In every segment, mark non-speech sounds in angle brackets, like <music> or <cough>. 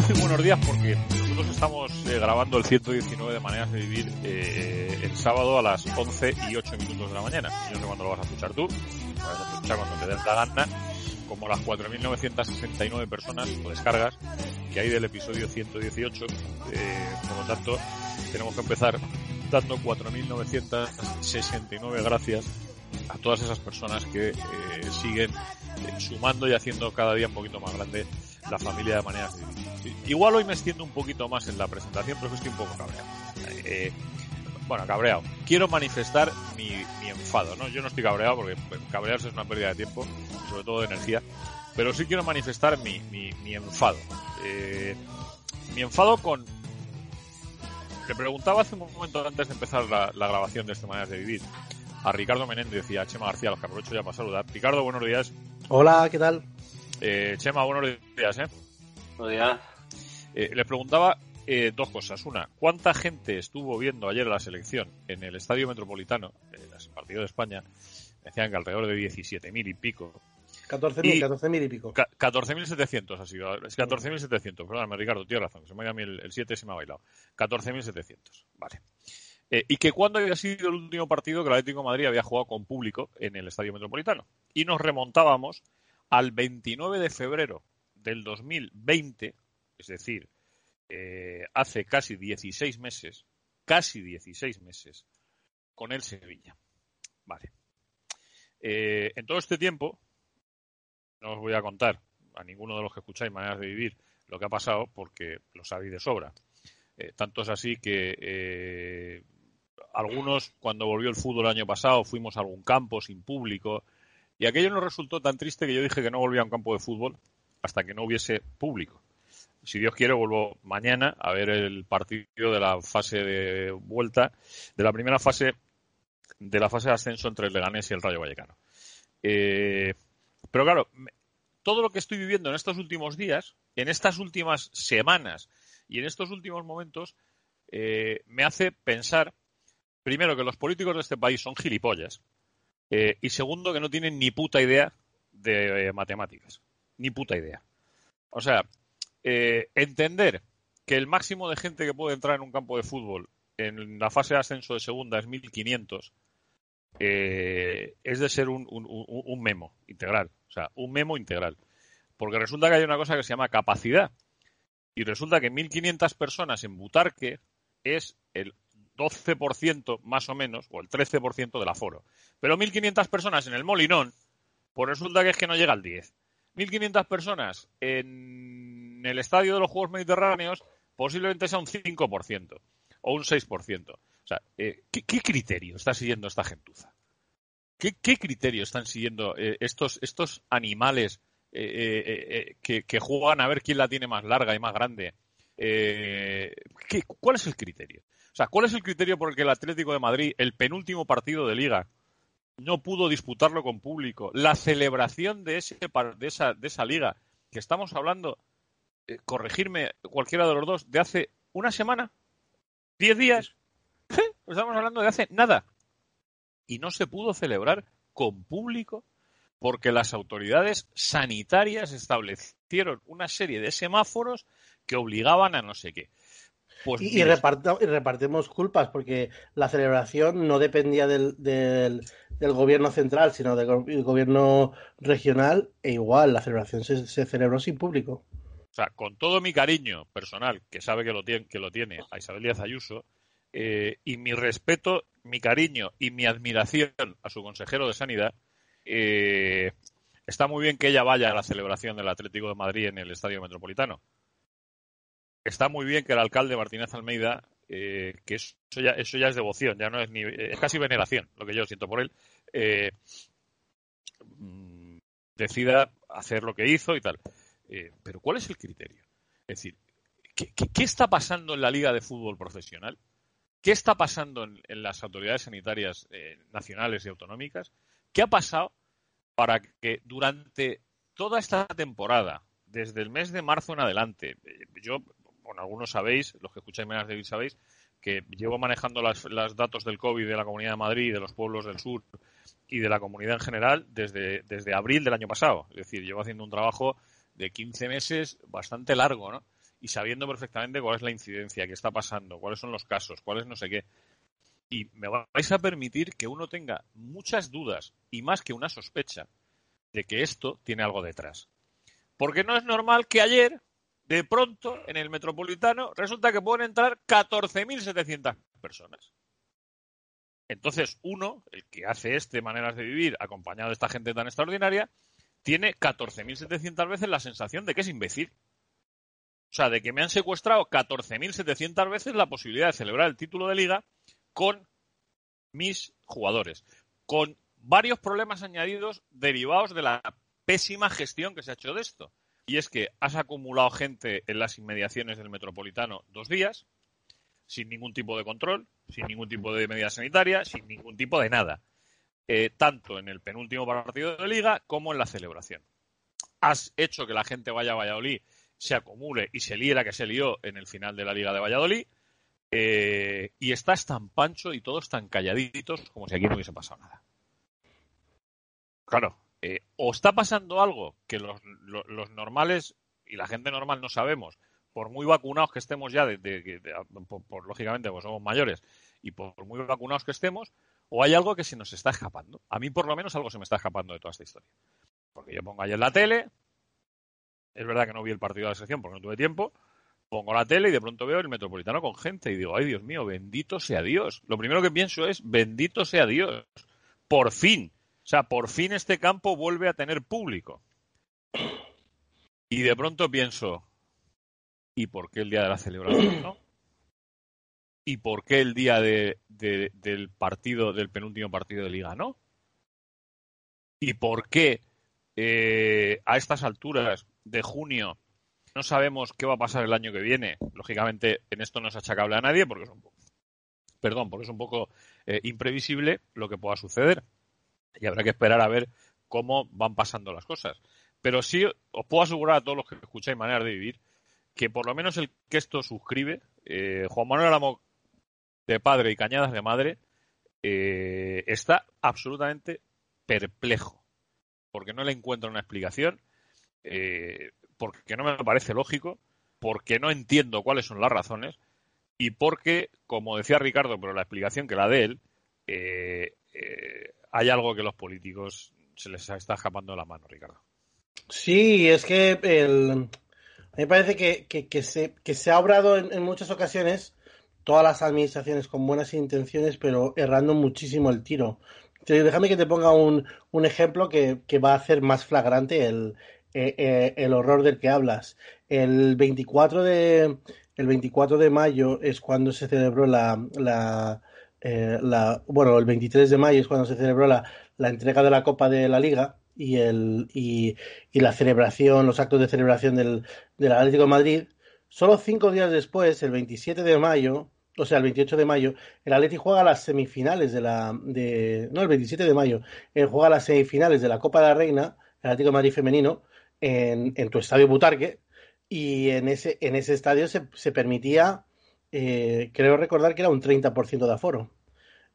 decir buenos días porque nosotros estamos eh, grabando el 119 de Maneras de Vivir eh, el sábado a las 11 y 8 minutos de la mañana. Yo no sé cuándo lo vas a escuchar tú, lo cuando te des la gana, como las 4.969 personas o descargas que hay del episodio 118. Eh, por lo tanto, tenemos que empezar dando 4.969 gracias a todas esas personas que eh, siguen sumando y haciendo cada día un poquito más grande la familia de maneras vivir. Igual hoy me extiendo un poquito más en la presentación, pero estoy un poco cabreado. Eh, bueno, cabreado. Quiero manifestar mi, mi, enfado, ¿no? Yo no estoy cabreado porque cabrearse es una pérdida de tiempo, sobre todo de energía, pero sí quiero manifestar mi, mi, mi enfado. Eh, mi enfado con... Le preguntaba hace un momento antes de empezar la, la grabación de este Maneras de Vivir a Ricardo Menéndez y a Chema García, los que aprovecho ya para saludar. Ricardo, buenos días. Hola, ¿qué tal? Eh, Chema, buenos días, ¿eh? Buenos días. Eh, les preguntaba eh, dos cosas. Una, ¿cuánta gente estuvo viendo ayer la selección en el Estadio Metropolitano, en el partido de España? Decían que alrededor de 17.000 y pico. 14.000, 14.000 y pico. 14.700 ha sido. Es 14.700. Perdóname, Ricardo, tienes razón. Se me ha el, el 7 se me ha bailado. 14.700. Vale. Eh, y que cuando había sido el último partido que el Atlético de Madrid había jugado con público en el Estadio Metropolitano. Y nos remontábamos al 29 de febrero del 2020, es decir, eh, hace casi 16 meses, casi 16 meses, con el Sevilla. Vale. Eh, en todo este tiempo, no os voy a contar a ninguno de los que escucháis maneras de vivir lo que ha pasado porque lo sabéis de sobra. Eh, tanto es así que algunos, cuando volvió el fútbol el año pasado, fuimos a algún campo sin público y aquello nos resultó tan triste que yo dije que no volvía a un campo de fútbol hasta que no hubiese público. Si Dios quiere, vuelvo mañana a ver el partido de la fase de vuelta, de la primera fase de la fase de ascenso entre el Leganés y el Rayo Vallecano. Eh, pero claro, todo lo que estoy viviendo en estos últimos días, en estas últimas semanas y en estos últimos momentos, eh, me hace pensar, primero, que los políticos de este país son gilipollas, eh, y segundo, que no tienen ni puta idea de eh, matemáticas. Ni puta idea. O sea, eh, entender que el máximo de gente que puede entrar en un campo de fútbol en la fase de ascenso de segunda es 1500, eh, es de ser un, un, un, memo integral. O sea, un memo integral. Porque resulta que hay una cosa que se llama capacidad. Y resulta que 1500 personas en Butarque es el 12% más o menos, o el 13% del aforo. Pero 1.500 personas en el Molinón, pues resulta que es que no llega al 10. 1.500 personas en el estadio de los Juegos Mediterráneos, posiblemente sea un 5% o un 6%. O sea, eh, ¿qué, ¿qué, criterio está siguiendo esta gentuza? ¿Qué, criterio están siguiendo eh, estos, estos animales eh, que, que, juegan a ver quién la tiene más larga y más grande? ¿qué, ¿Cuál es el criterio? O sea, ¿cuál es el criterio por el que el Atlético de Madrid, el penúltimo partido de liga, no pudo disputarlo con público? La celebración de, ese, de, esa, de esa liga, que estamos hablando, eh, corregirme cualquiera de los dos, de hace una semana, diez días, ¿eh? estamos hablando de hace nada. Y no se pudo celebrar con público porque las autoridades sanitarias establecieron una serie de semáforos que obligaban a no sé qué. Pues y, y, reparto, y, repartimos culpas porque la celebración no dependía del, del, del, gobierno central, sino del gobierno regional, e igual la celebración se, se, celebró sin público. O sea, con todo mi cariño personal, que sabe que lo tiene, que lo tiene a Isabel Díaz Ayuso, eh, y mi respeto, mi cariño y mi admiración a su consejero de Sanidad, eh, está muy bien que ella vaya a la celebración del Atlético de Madrid en el Estadio Metropolitano está muy bien que el alcalde Martínez Almeida, eh, que eso ya, eso ya es devoción, ya no es ni, es casi veneración, lo que yo siento por él, eh, decida hacer lo que hizo y tal. Eh, pero ¿cuál es el criterio? Es decir, ¿qué, qué, está pasando en la Liga de Fútbol Profesional? ¿Qué está pasando en, en las autoridades sanitarias nacionales y autonómicas? ¿Qué ha pasado para que durante toda esta temporada, desde el mes de marzo en adelante, yo bueno, algunos sabéis, los que escucháis menos de sabéis, que llevo manejando las, las, datos del COVID de la Comunidad de Madrid, de los pueblos del sur y de la comunidad en general desde, desde abril del año pasado. Es decir, llevo haciendo un trabajo de 15 meses bastante largo, ¿no? Y sabiendo perfectamente cuál es la incidencia, qué está pasando, cuáles son los casos, cuáles no sé qué. Y me vais a permitir que uno tenga muchas dudas y más que una sospecha de que esto tiene algo detrás. Porque no es normal que ayer, de pronto, en el metropolitano, resulta que pueden entrar 14.700 personas. Entonces, uno, el que hace este maneras de vivir acompañado de esta gente tan extraordinaria, tiene 14.700 veces la sensación de que es imbécil. O sea, de que me han secuestrado 14.700 veces la posibilidad de celebrar el título de liga con mis jugadores, con varios problemas añadidos derivados de la pésima gestión que se ha hecho de esto. Y es que has acumulado gente en las inmediaciones del Metropolitano dos días, sin ningún tipo de control, sin ningún tipo de medida sanitaria, sin ningún tipo de nada. Eh, tanto en el penúltimo partido de liga como en la celebración. Has hecho que la gente vaya a Valladolid, se acumule y se líe la que se lió en el final de la liga de Valladolid. Eh, y estás tan pancho y todos tan calladitos como si aquí no hubiese pasado nada. Claro, eh, o está pasando algo que los, normales y la gente normal no sabemos, por muy vacunados que estemos ya, de, por, lógicamente, pues somos mayores, y por muy vacunados que estemos, o hay algo que se nos está escapando. A mí, por lo menos, algo se me está escapando de toda esta historia. Porque yo pongo ayer la tele, es verdad que no vi el partido de la sección porque no tuve tiempo, pongo la tele y de pronto veo el metropolitano con gente y digo, ay Dios mío, bendito sea Dios. Lo primero que pienso es, bendito sea Dios. Por fin. O sea, por fin este campo vuelve a tener público. Y de pronto pienso, ¿y por qué el día de la celebración no? ¿Y por qué el día de, del partido, del penúltimo partido de liga no? ¿Y por qué eh, a estas alturas de junio no sabemos qué va a pasar el año que viene? Lógicamente, en esto no es achacable a nadie, porque es un perdón, porque es un poco eh, imprevisible lo que pueda suceder y habrá que esperar a ver cómo van pasando las cosas. Pero sí os puedo asegurar a todos los que escucháis Maneras de Vivir que por lo menos el que esto suscribe, eh, Juan Manuel Aramo de padre y Cañadas de madre, eh, está absolutamente perplejo, porque no le encuentro una explicación, eh, porque no me parece lógico, porque no entiendo cuáles son las razones y porque, como decía Ricardo, pero la explicación que la de él, hay algo que los políticos se les está escapando de la mano, Ricardo. Sí, es que el, a mí me parece que, que, se, que se ha obrado en, muchas ocasiones todas las administraciones con buenas intenciones, pero errando muchísimo el tiro. Déjame que te ponga un, un ejemplo que, que, va a hacer más flagrante el, eh, eh, el horror del que hablas. El 24 de, el 24 de mayo es cuando se celebró la, la, eh, la, bueno, el 23 de mayo es cuando se celebró la, la entrega de la Copa de la Liga y, el, y, y la celebración, los actos de celebración del, del Atlético de Madrid. Solo cinco días después, el 27 de mayo, o sea, el 28 de mayo, el Atlético juega las semifinales de la. De, no, el 27 de mayo, él juega las semifinales de la Copa de la Reina, el Atlético de Madrid femenino, en, en tu estadio Butarque, y en ese, en ese estadio se, se permitía eh, creo recordar que era un 30% de aforo.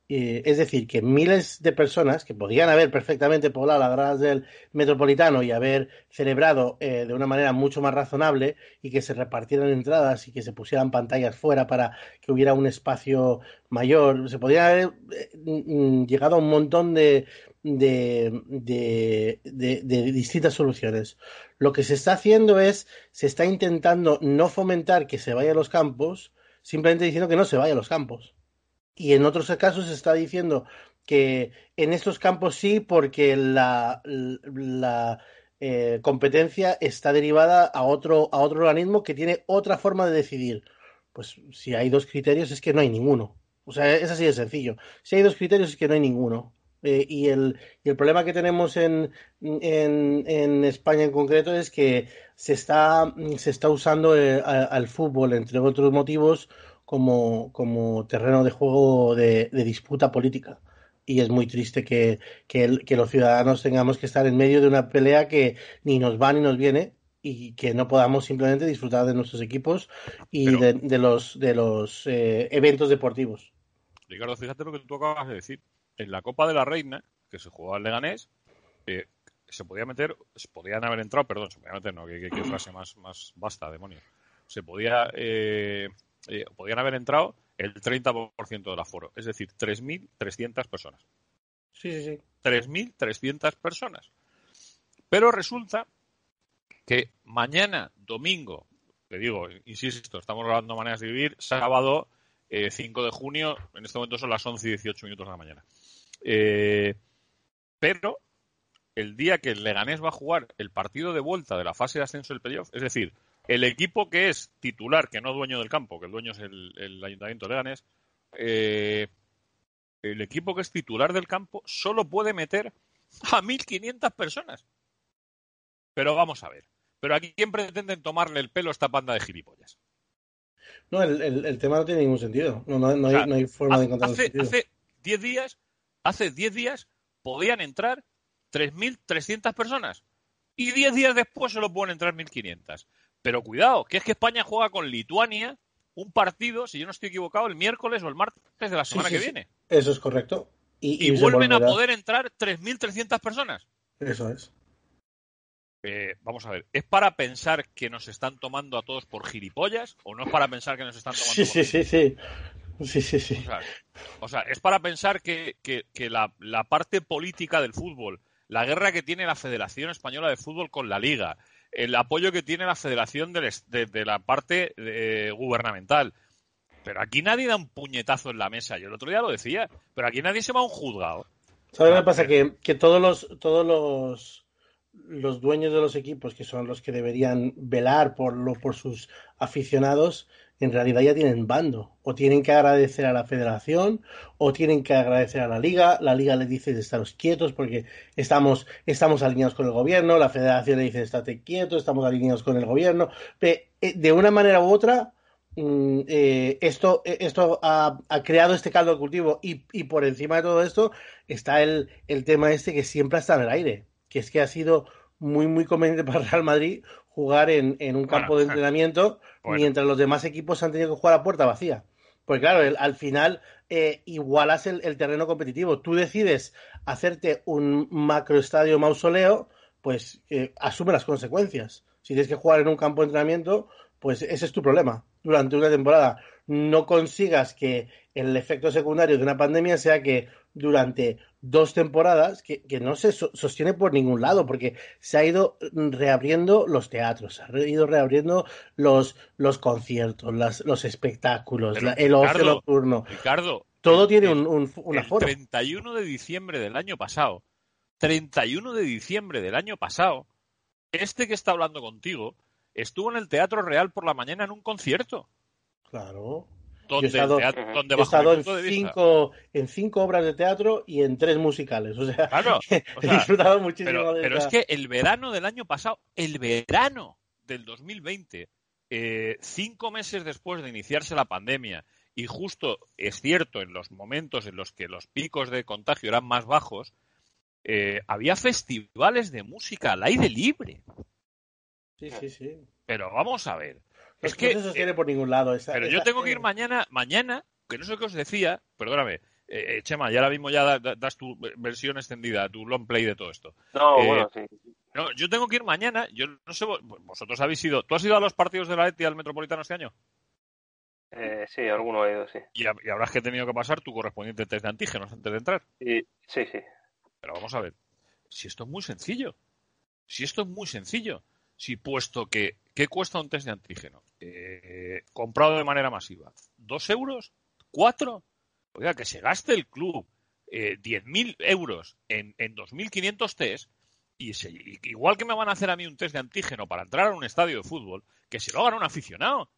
es decir, que miles de personas que podían haber perfectamente poblado las gradas del metropolitano y haber celebrado eh, de una manera mucho más razonable y que se repartieran entradas y que se pusieran pantallas fuera para que hubiera un espacio mayor, se podría haber eh, mm, llegado a un montón de, de, de, distintas soluciones. Lo que se está haciendo es, se está intentando no fomentar que se vaya a los campos, simplemente diciendo que no se vaya a los campos. Y en otros casos se está diciendo que en estos campos sí, porque la, la eh, competencia está derivada a otro, a otro organismo que tiene otra forma de decidir. Pues si hay dos criterios es que no hay ninguno. O sea, es así de sencillo. Si hay dos criterios es que no hay ninguno. Eh, y, el, y, el, problema que tenemos en, en, en, España en concreto es que se está, se está usando eh, al fútbol, entre otros motivos, como, como terreno de juego de, de, disputa política. Y es muy triste que, que, que, los ciudadanos tengamos que estar en medio de una pelea que ni nos va ni nos viene y que no podamos simplemente disfrutar de nuestros equipos y de, de, los, de los eh, eventos deportivos. Ricardo, fíjate lo que tú acabas de decir en la Copa de la Reina, que se jugó al Leganés, eh, se podía meter, se podían haber entrado, perdón, se podía meter, no, que, <clears throat> frase más, más basta, demonio. Se podía, eh, eh, podían haber entrado el 30% del aforo, es decir, 3.300 personas. Sí, sí, sí. 3.300 personas. Pero resulta que mañana, domingo, te digo, insisto, estamos hablando de maneras de vivir, sábado 5 eh, de junio, en este momento son las 11 y 18 minutos de la mañana. Eh, pero el día que el Leganés va a jugar el partido de vuelta de la fase de ascenso del playoff, es decir, el equipo que es titular, que no dueño del campo, que el dueño es el, Ayuntamiento de Leganés, eh, el equipo que es titular del campo solo puede meter a 1.500 personas. Pero vamos a ver. Pero aquí quién pretenden tomarle el pelo a esta panda de gilipollas. No, el, tema no tiene ningún sentido. No, hay, forma de encontrar hace, Hace 10 días, hace 10 días podían entrar 3.300 personas. Y 10 días después solo pueden entrar 1.500. Pero cuidado, que es que España juega con Lituania un partido, si yo no estoy equivocado, el miércoles o el martes de la semana que viene. Eso es correcto. Y, vuelven a poder entrar 3.300 personas. Eso es. Eh, vamos a ver, ¿es para pensar que nos están tomando a todos por gilipollas o no es para pensar que nos están tomando sí, sí, sí, sí, sí, sí, sí. O sea, es para pensar que, la, parte política del fútbol, la guerra que tiene la Federación Española de Fútbol con la Liga, el apoyo que tiene la Federación de, la parte eh, gubernamental. Pero aquí nadie da un puñetazo en la mesa. Yo el otro día lo decía, pero aquí nadie se va a un juzgado. ¿Sabes lo que pasa? Que, que todos los, todos los, los dueños de los equipos, que son los que deberían velar por, lo, por sus aficionados, en realidad ya tienen bando. O tienen que agradecer a la federación, o tienen que agradecer a la liga. La liga le dice de estaros quietos porque estamos, estamos alineados con el gobierno. La federación le dice estate quieto, estamos alineados con el gobierno. Eh, de una manera u otra, mm, eh, esto, eh, esto ha, creado este caldo de cultivo. Y, y, por encima de todo esto está el, el tema este que siempre está en el aire. Que es que ha sido muy, muy conveniente para Real Madrid jugar en, un campo de entrenamiento mientras los demás equipos han tenido que jugar a puerta vacía. Pues claro, al final eh, igualas el, terreno competitivo. Tú decides hacerte un macroestadio mausoleo, pues eh, asume las consecuencias. Si tienes que jugar en un campo de entrenamiento, pues ese es tu problema. Durante una temporada no consigas que el efecto secundario de una pandemia sea que durante dos temporadas que, no se sostiene por ningún lado, porque se ha ido reabriendo los teatros, se ha ido reabriendo los, los conciertos, los espectáculos, el ocio nocturno. Ricardo, todo tiene un, un, el 31 de diciembre del año pasado, 31 de diciembre del año pasado, este que está hablando contigo estuvo en el Teatro Real por la mañana en un concierto. Claro donde, he estado, en, cinco, en cinco obras de teatro y en tres musicales. O sea, <laughs> he disfrutado muchísimo pero, Pero es que el verano del año pasado, el verano del 2020, eh, cinco meses después de iniciarse la pandemia, y justo es cierto en los momentos en los que los picos de contagio eran más bajos, eh, había festivales de música al aire libre. Sí, sí, sí. Pero vamos a ver. Es que. No se sostiene por ningún lado. pero yo tengo que ir mañana, mañana, que no sé qué os decía, perdóname, eh, eh, Chema, ya ahora mismo ya das tu versión extendida, tu long play de todo esto. No, eh, bueno, sí. No, yo tengo que ir mañana, yo no sé, vosotros habéis ido, ¿tú has ido a los partidos de la ETI al Metropolitano este año? Eh, sí, alguno ha ido, sí. Y, habrás que tenido que pasar tu correspondiente test de antígenos antes de entrar. Sí, sí, sí. Pero vamos a ver, si esto es muy sencillo, si esto es muy sencillo, si puesto que, ¿qué cuesta un test de antígeno? Eh, comprado de manera masiva. ¿Dos euros? ¿Cuatro? Oiga, que se gaste el club eh, 10.000 euros en, en 2.500 test y igual que me van a hacer a mí un test de antígeno para entrar a un estadio de fútbol, que se lo hagan un aficionado.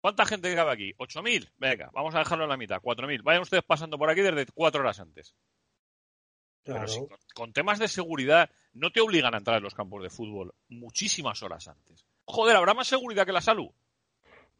¿Cuánta gente cabe aquí? ¿8.000? Venga, vamos a dejarlo en la mitad. ¿4.000? Vayan ustedes pasando por aquí desde cuatro horas antes. Pero si con, temas de seguridad no te obligan a entrar en los campos de fútbol muchísimas horas antes. Joder, ¿habrá más seguridad que la salud?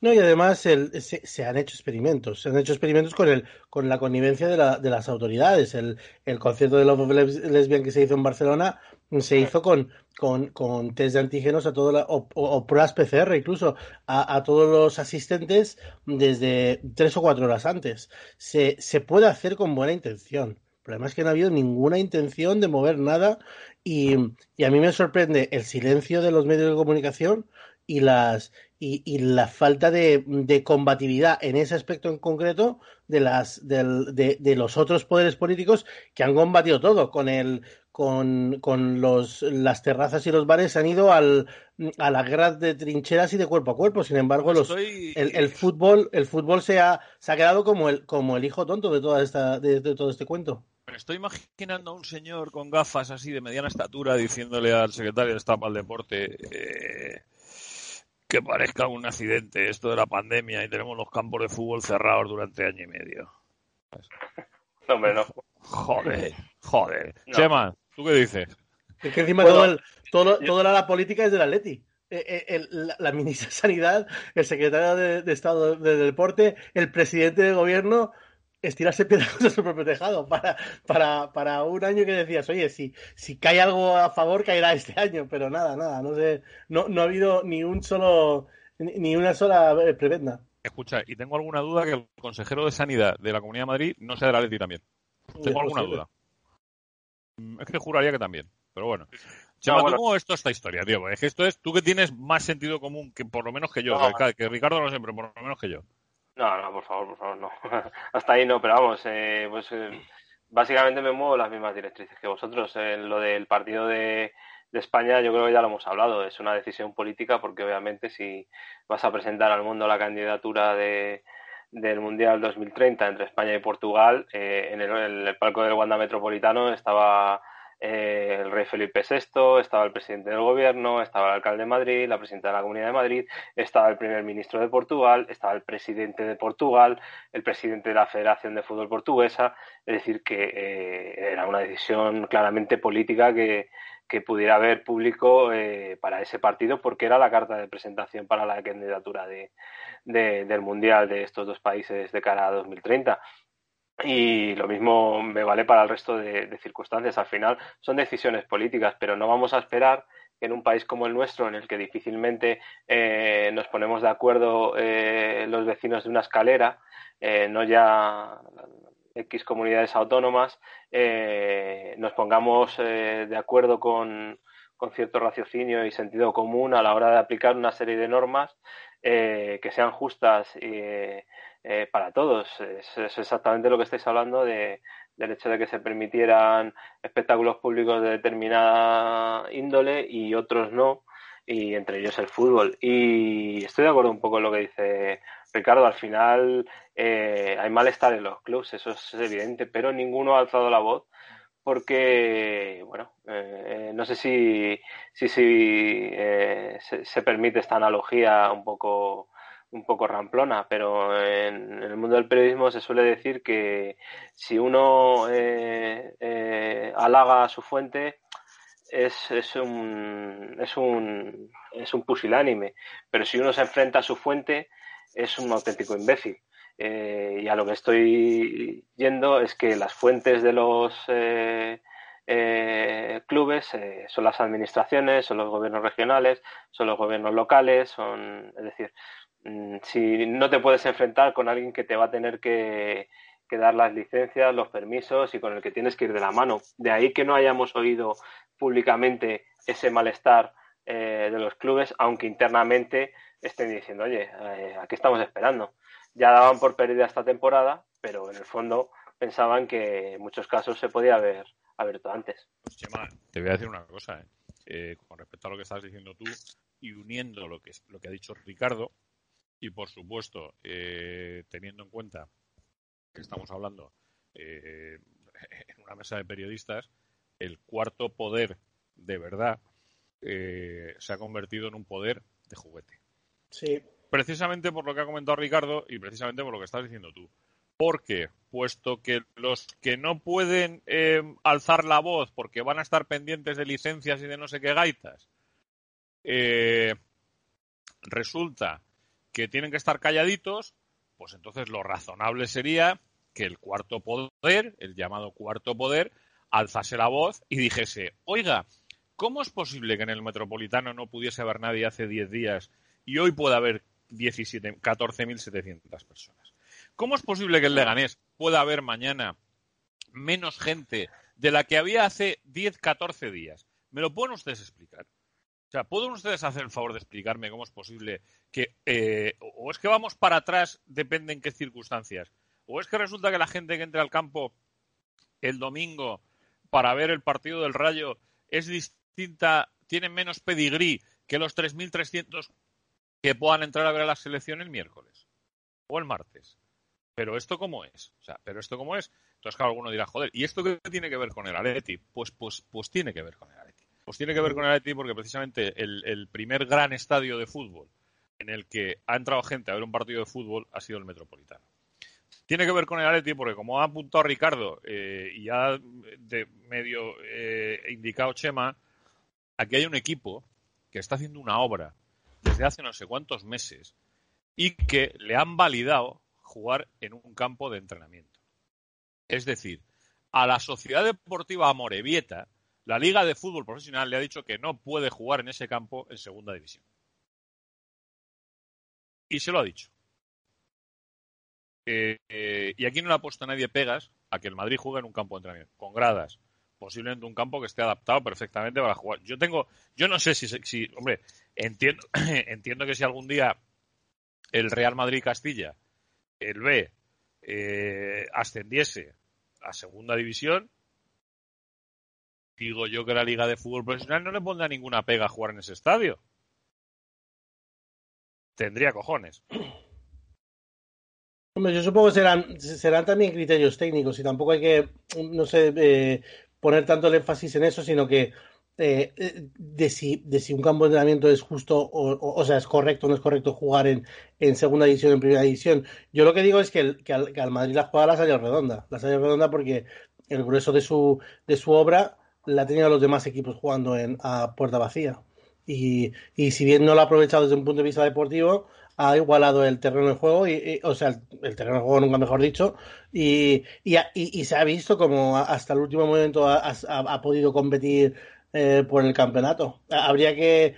No, y además se, han hecho experimentos. Se han hecho experimentos con el, con la connivencia de, las autoridades. El, concierto de Love Lesbian que se hizo en Barcelona se hizo con, con, test de antígenos a todo o, pruebas PCR incluso a, todos los asistentes desde tres o cuatro horas antes. Se, se puede hacer con buena intención. Problema es que no ha habido ninguna intención de mover nada y, y a mí me sorprende el silencio de los medios de comunicación y las y, y la falta de, de, combatividad en ese aspecto en concreto de las del, de, de, los otros poderes políticos que han combatido todo con el con, con los las terrazas y los bares han ido al, a las guerras de trincheras y de cuerpo a cuerpo. Sin embargo los, Estoy... el, el, fútbol el fútbol se ha, se ha quedado como el como el hijo tonto de toda esta de, de todo este cuento me estoy imaginando a un señor con gafas así de mediana estatura diciéndole al secretario de Estado al deporte eh, que parezca un accidente esto de la pandemia y tenemos los campos de fútbol cerrados durante año y medio. No, hombre, no. Joder, joder. No. Chema, ¿tú qué dices? Es que encima bueno, todo, el, todo, yo... toda la política es del Atleti. El, el, la, la, ministra de Sanidad, el secretario de, de Estado de, de, Deporte, el presidente de gobierno, estirarse pedazos <laughs> de su propio tejado para, para, para un año que decías, oye, si, si cae algo a favor, caerá este <laughs> año, pero nada, nada, no sé, no, no ha habido ni un solo, ni una sola prebenda. Escucha, y tengo alguna duda que el consejero de Sanidad de la Comunidad de Madrid no sea de la Leti también. Tengo alguna duda. Es que juraría que también, pero bueno. Chema, no, bueno. ¿cómo es toda esta historia, Diego? Es que esto es, tú que tienes más sentido común que por lo menos que yo, no, que, que Ricardo no sé, pero por lo menos que yo. No, no, por favor, por favor, no. <laughs> Hasta ahí no, pero vamos, eh, pues eh, básicamente me muevo las mismas directrices que vosotros. Eh, lo del partido de, de, España, yo creo que ya lo hemos hablado. Es una decisión política porque obviamente si vas a presentar al mundo la candidatura de, del Mundial 2030 entre España y Portugal, eh, en, el, en el palco del Wanda Metropolitano estaba eh, el rey Felipe VI, estaba el presidente del gobierno, estaba el alcalde de Madrid, la presidenta de la Comunidad de Madrid, estaba el primer ministro de Portugal, estaba el presidente de Portugal, el presidente de la Federación de Fútbol Portuguesa, es decir, que eh, era una decisión claramente política que, que pudiera haber público eh, para ese partido porque era la carta de presentación para la candidatura de, de, del Mundial de estos dos países de cara a 2030 y lo mismo me vale para el resto de, circunstancias. Al final son decisiones políticas, pero no vamos a esperar que en un país como el nuestro, en el que difícilmente eh, nos ponemos de acuerdo eh, los vecinos de una escalera, eh, no ya X comunidades autónomas, eh, nos pongamos eh, de acuerdo con, con, cierto raciocinio y sentido común a la hora de aplicar una serie de normas eh, que sean justas y eh, para todos. Es, exactamente lo que estáis hablando de, del hecho de que se permitieran espectáculos públicos de determinada índole y otros no, y entre ellos el fútbol. Y estoy de acuerdo un poco en lo que dice Ricardo. Al final eh, hay malestar en los clubes, eso es evidente, pero ninguno ha alzado la voz porque, bueno, eh, no sé si, si, si eh, se, permite esta analogía un poco un poco ramplona, pero en, el mundo del periodismo se suele decir que si uno eh, eh, halaga a su fuente es, es, un, es, un, es un pusilánime, pero si uno se enfrenta a su fuente es un auténtico imbécil. Eh, y a lo que estoy yendo es que las fuentes de los eh, eh, clubes son las administraciones, son los gobiernos regionales, son los gobiernos locales, son, es decir, si no te puedes enfrentar con alguien que te va a tener que, dar las licencias, los permisos y con el que tienes que ir de la mano. De ahí que no hayamos oído públicamente ese malestar eh, de los clubes, aunque internamente estén diciendo, oye, eh, aquí estamos esperando. Ya daban por perdida esta temporada, pero en el fondo pensaban que en muchos casos se podía haber abierto antes. Pues Chema, te voy a decir una cosa, eh, con respecto a lo que estás diciendo tú y uniendo lo que, lo que ha dicho Ricardo, y por supuesto, eh, teniendo en cuenta que estamos hablando eh, <laughs> en una mesa de periodistas, el cuarto poder de verdad eh, se ha convertido en un poder de juguete. Sí. Precisamente por lo que ha comentado Ricardo y precisamente por lo que estás diciendo tú. Porque, puesto que los que no pueden eh, alzar la voz porque van a estar pendientes de licencias y de no sé qué gaitas, eh, resulta que tienen que estar calladitos, pues entonces lo razonable sería que el cuarto poder, el llamado cuarto poder, alzase la voz y dijese, oiga, ¿cómo es posible que en el metropolitano no pudiese haber nadie hace 10 días y hoy pueda haber 14.700 personas? ¿Cómo es posible que en Leganés pueda haber mañana menos gente de la que había hace 10, 14 días. ¿Me lo pueden ustedes explicar? O sea, ¿pueden ustedes hacer el favor de explicarme cómo es posible que eh, o es que vamos para atrás, depende en qué circunstancias, o es que resulta que la gente que entra al campo el domingo para ver el partido del Rayo es distinta, tiene menos pedigrí que los 3.300 que puedan entrar a ver a la selección el miércoles o el martes. Pero esto cómo es? O sea, pero esto cómo es? Entonces, claro, alguno dirá, joder, ¿y esto qué tiene que ver con el Atleti? Pues, pues, pues tiene que ver con el Atleti. Pues tiene que ver con el Atleti porque precisamente el, primer gran estadio de fútbol en el que ha entrado gente a ver un partido de fútbol ha sido el Metropolitano. Tiene que ver con el Atleti porque, como ha apuntado Ricardo eh, y ha de medio eh, indicado Chema, aquí hay un equipo que está haciendo una obra desde hace no sé cuántos meses y que le han validado jugar en un campo de entrenamiento. Es decir, a la Sociedad Deportiva Amorebieta, la Liga de Fútbol Profesional le ha dicho que no puede jugar en ese campo en Segunda División. Y se lo ha dicho. Eh, y aquí no le ha puesto nadie pegas a que el Madrid juegue en un campo de entrenamiento, con gradas, posiblemente un campo que esté adaptado perfectamente para jugar. Yo tengo, yo no sé si, si hombre, entiendo, <clears throat> entiendo que si algún día el Real Madrid Castilla, el B, eh, ascendiese a segunda división, digo yo que la Liga de Fútbol Profesional no le pondrá ninguna pega a jugar en ese estadio. Tendría cojones. Hombre, yo supongo que serán, serán también criterios técnicos y tampoco hay que, no sé, eh, poner tanto el énfasis en eso, sino que eh, de, si, de si un campo de entrenamiento es justo o, sea, es correcto o no es correcto jugar en, en segunda división o en primera división. Yo lo que digo es que, que al, Madrid la jugada la salió redonda. La salió redonda porque el grueso de su, de su obra la tenían los demás equipos jugando en, a puerta vacía. Y, y si bien no lo ha aprovechado desde un punto de vista deportivo, ha igualado el terreno de juego, y, o sea, el, terreno de juego nunca mejor dicho, y, y, se ha visto como hasta el último momento ha, ha, podido competir eh, por el campeonato. Habría que,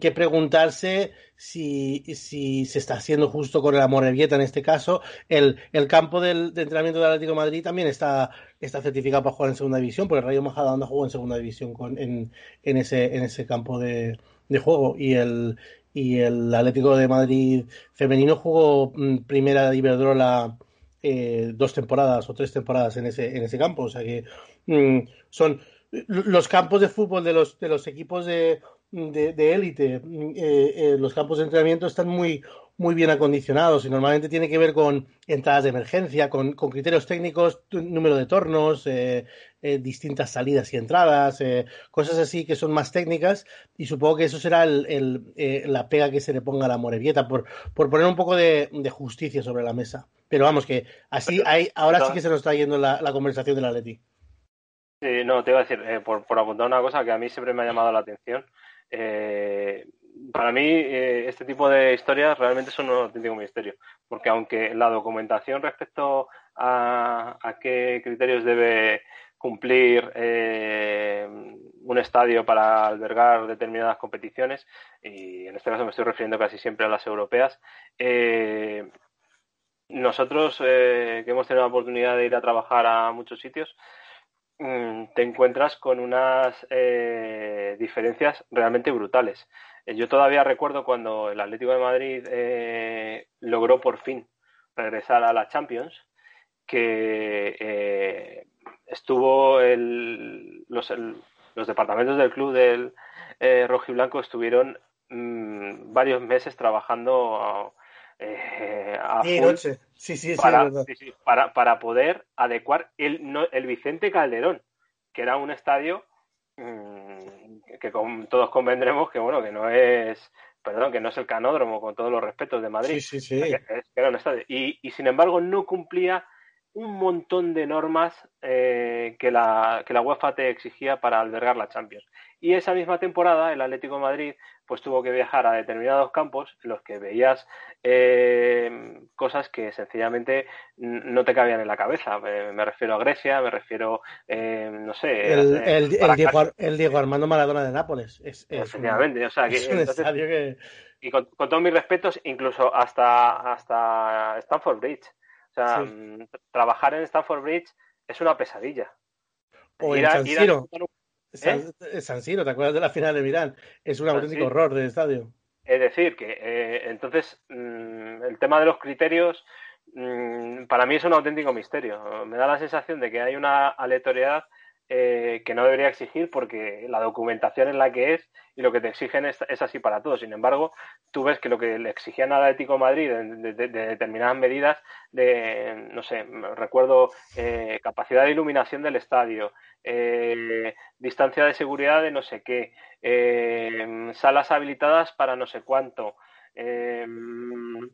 que preguntarse si, si, se está haciendo justo con el Amorebieta en este caso. El, el campo del, de entrenamiento del Atlético de Madrid también está, está certificado para jugar en segunda división, porque el Rayo Majadahonda jugó en segunda división con, en, en, ese, en ese campo de, de juego. Y el, y el Atlético de Madrid femenino jugó mm, primera Iberdrola eh, dos temporadas o tres temporadas en ese, en ese campo. O sea que mm, son los campos de fútbol de los, de los equipos de de, de eh, eh, los campos de entrenamiento están muy, muy bien acondicionados y normalmente tiene que ver con entradas de emergencia, con, con criterios técnicos, número de tornos, eh, eh, distintas salidas y entradas, eh, cosas así que son más técnicas y supongo que eso será el, el, la pega que se le ponga a la Morevieta por, por poner un poco de, de, justicia sobre la mesa. Pero vamos, que así hay, ahora sí que se nos está yendo la, la conversación del Atleti. Sí, no, te iba a decir, por, por, apuntar una cosa que a mí siempre me ha llamado la atención. Eh, para mí, eh, este tipo de historias realmente son un auténtico misterio, porque aunque la documentación respecto a, a qué criterios debe cumplir eh, un estadio para albergar determinadas competiciones, y en este caso me estoy refiriendo casi siempre a las europeas, eh, nosotros que hemos tenido la oportunidad de ir a trabajar a muchos sitios, te encuentras con unas eh, diferencias realmente brutales. Eh, yo todavía recuerdo cuando el Atlético de Madrid eh, logró por fin regresar a la Champions, que eh, estuvo el, los, el, los, departamentos del club del eh, rojiblanco estuvieron mmm, varios meses trabajando eh, a. Sí, sí, para, sí, para, para, poder adecuar el, no, el Vicente Calderón, que era un estadio mmm, que con, todos convendremos que bueno que no es perdón que no es el canódromo con todos los respetos de Madrid que era un estadio y, y sin embargo no cumplía un montón de normas eh, que, la, que la UEFA te exigía para albergar la Champions. Y esa misma temporada el Atlético de Madrid pues tuvo que viajar a determinados campos en los que veías eh, cosas que sencillamente no te cabían en la cabeza. Me, me refiero a Grecia, me refiero, eh, no sé... El, el, el, Diego, el, Diego, Armando Maradona de Nápoles. Es, es Efectivamente, un, o sea, que, es un entonces, que... Y con, con, todos mis respetos, incluso hasta, hasta Stanford Bridge. O sea, sí. trabajar en Stanford Bridge es una pesadilla. O en San Siro. ¿Eh? San, Siro, ¿te acuerdas de la final de Milán? Es un auténtico horror del estadio. Es decir, que eh, entonces mm, el tema de los criterios mm, para mí es un auténtico misterio. Me da la sensación de que hay una aleatoriedad eh, que no debería exigir porque la documentación es la que es y lo que te exigen es, así para todos. Sin embargo, tú ves que lo que le exigían al Atlético Madrid de, determinadas medidas, de, no sé, recuerdo eh, capacidad de iluminación del estadio, eh, distancia de seguridad de no sé qué, salas habilitadas para no sé cuánto.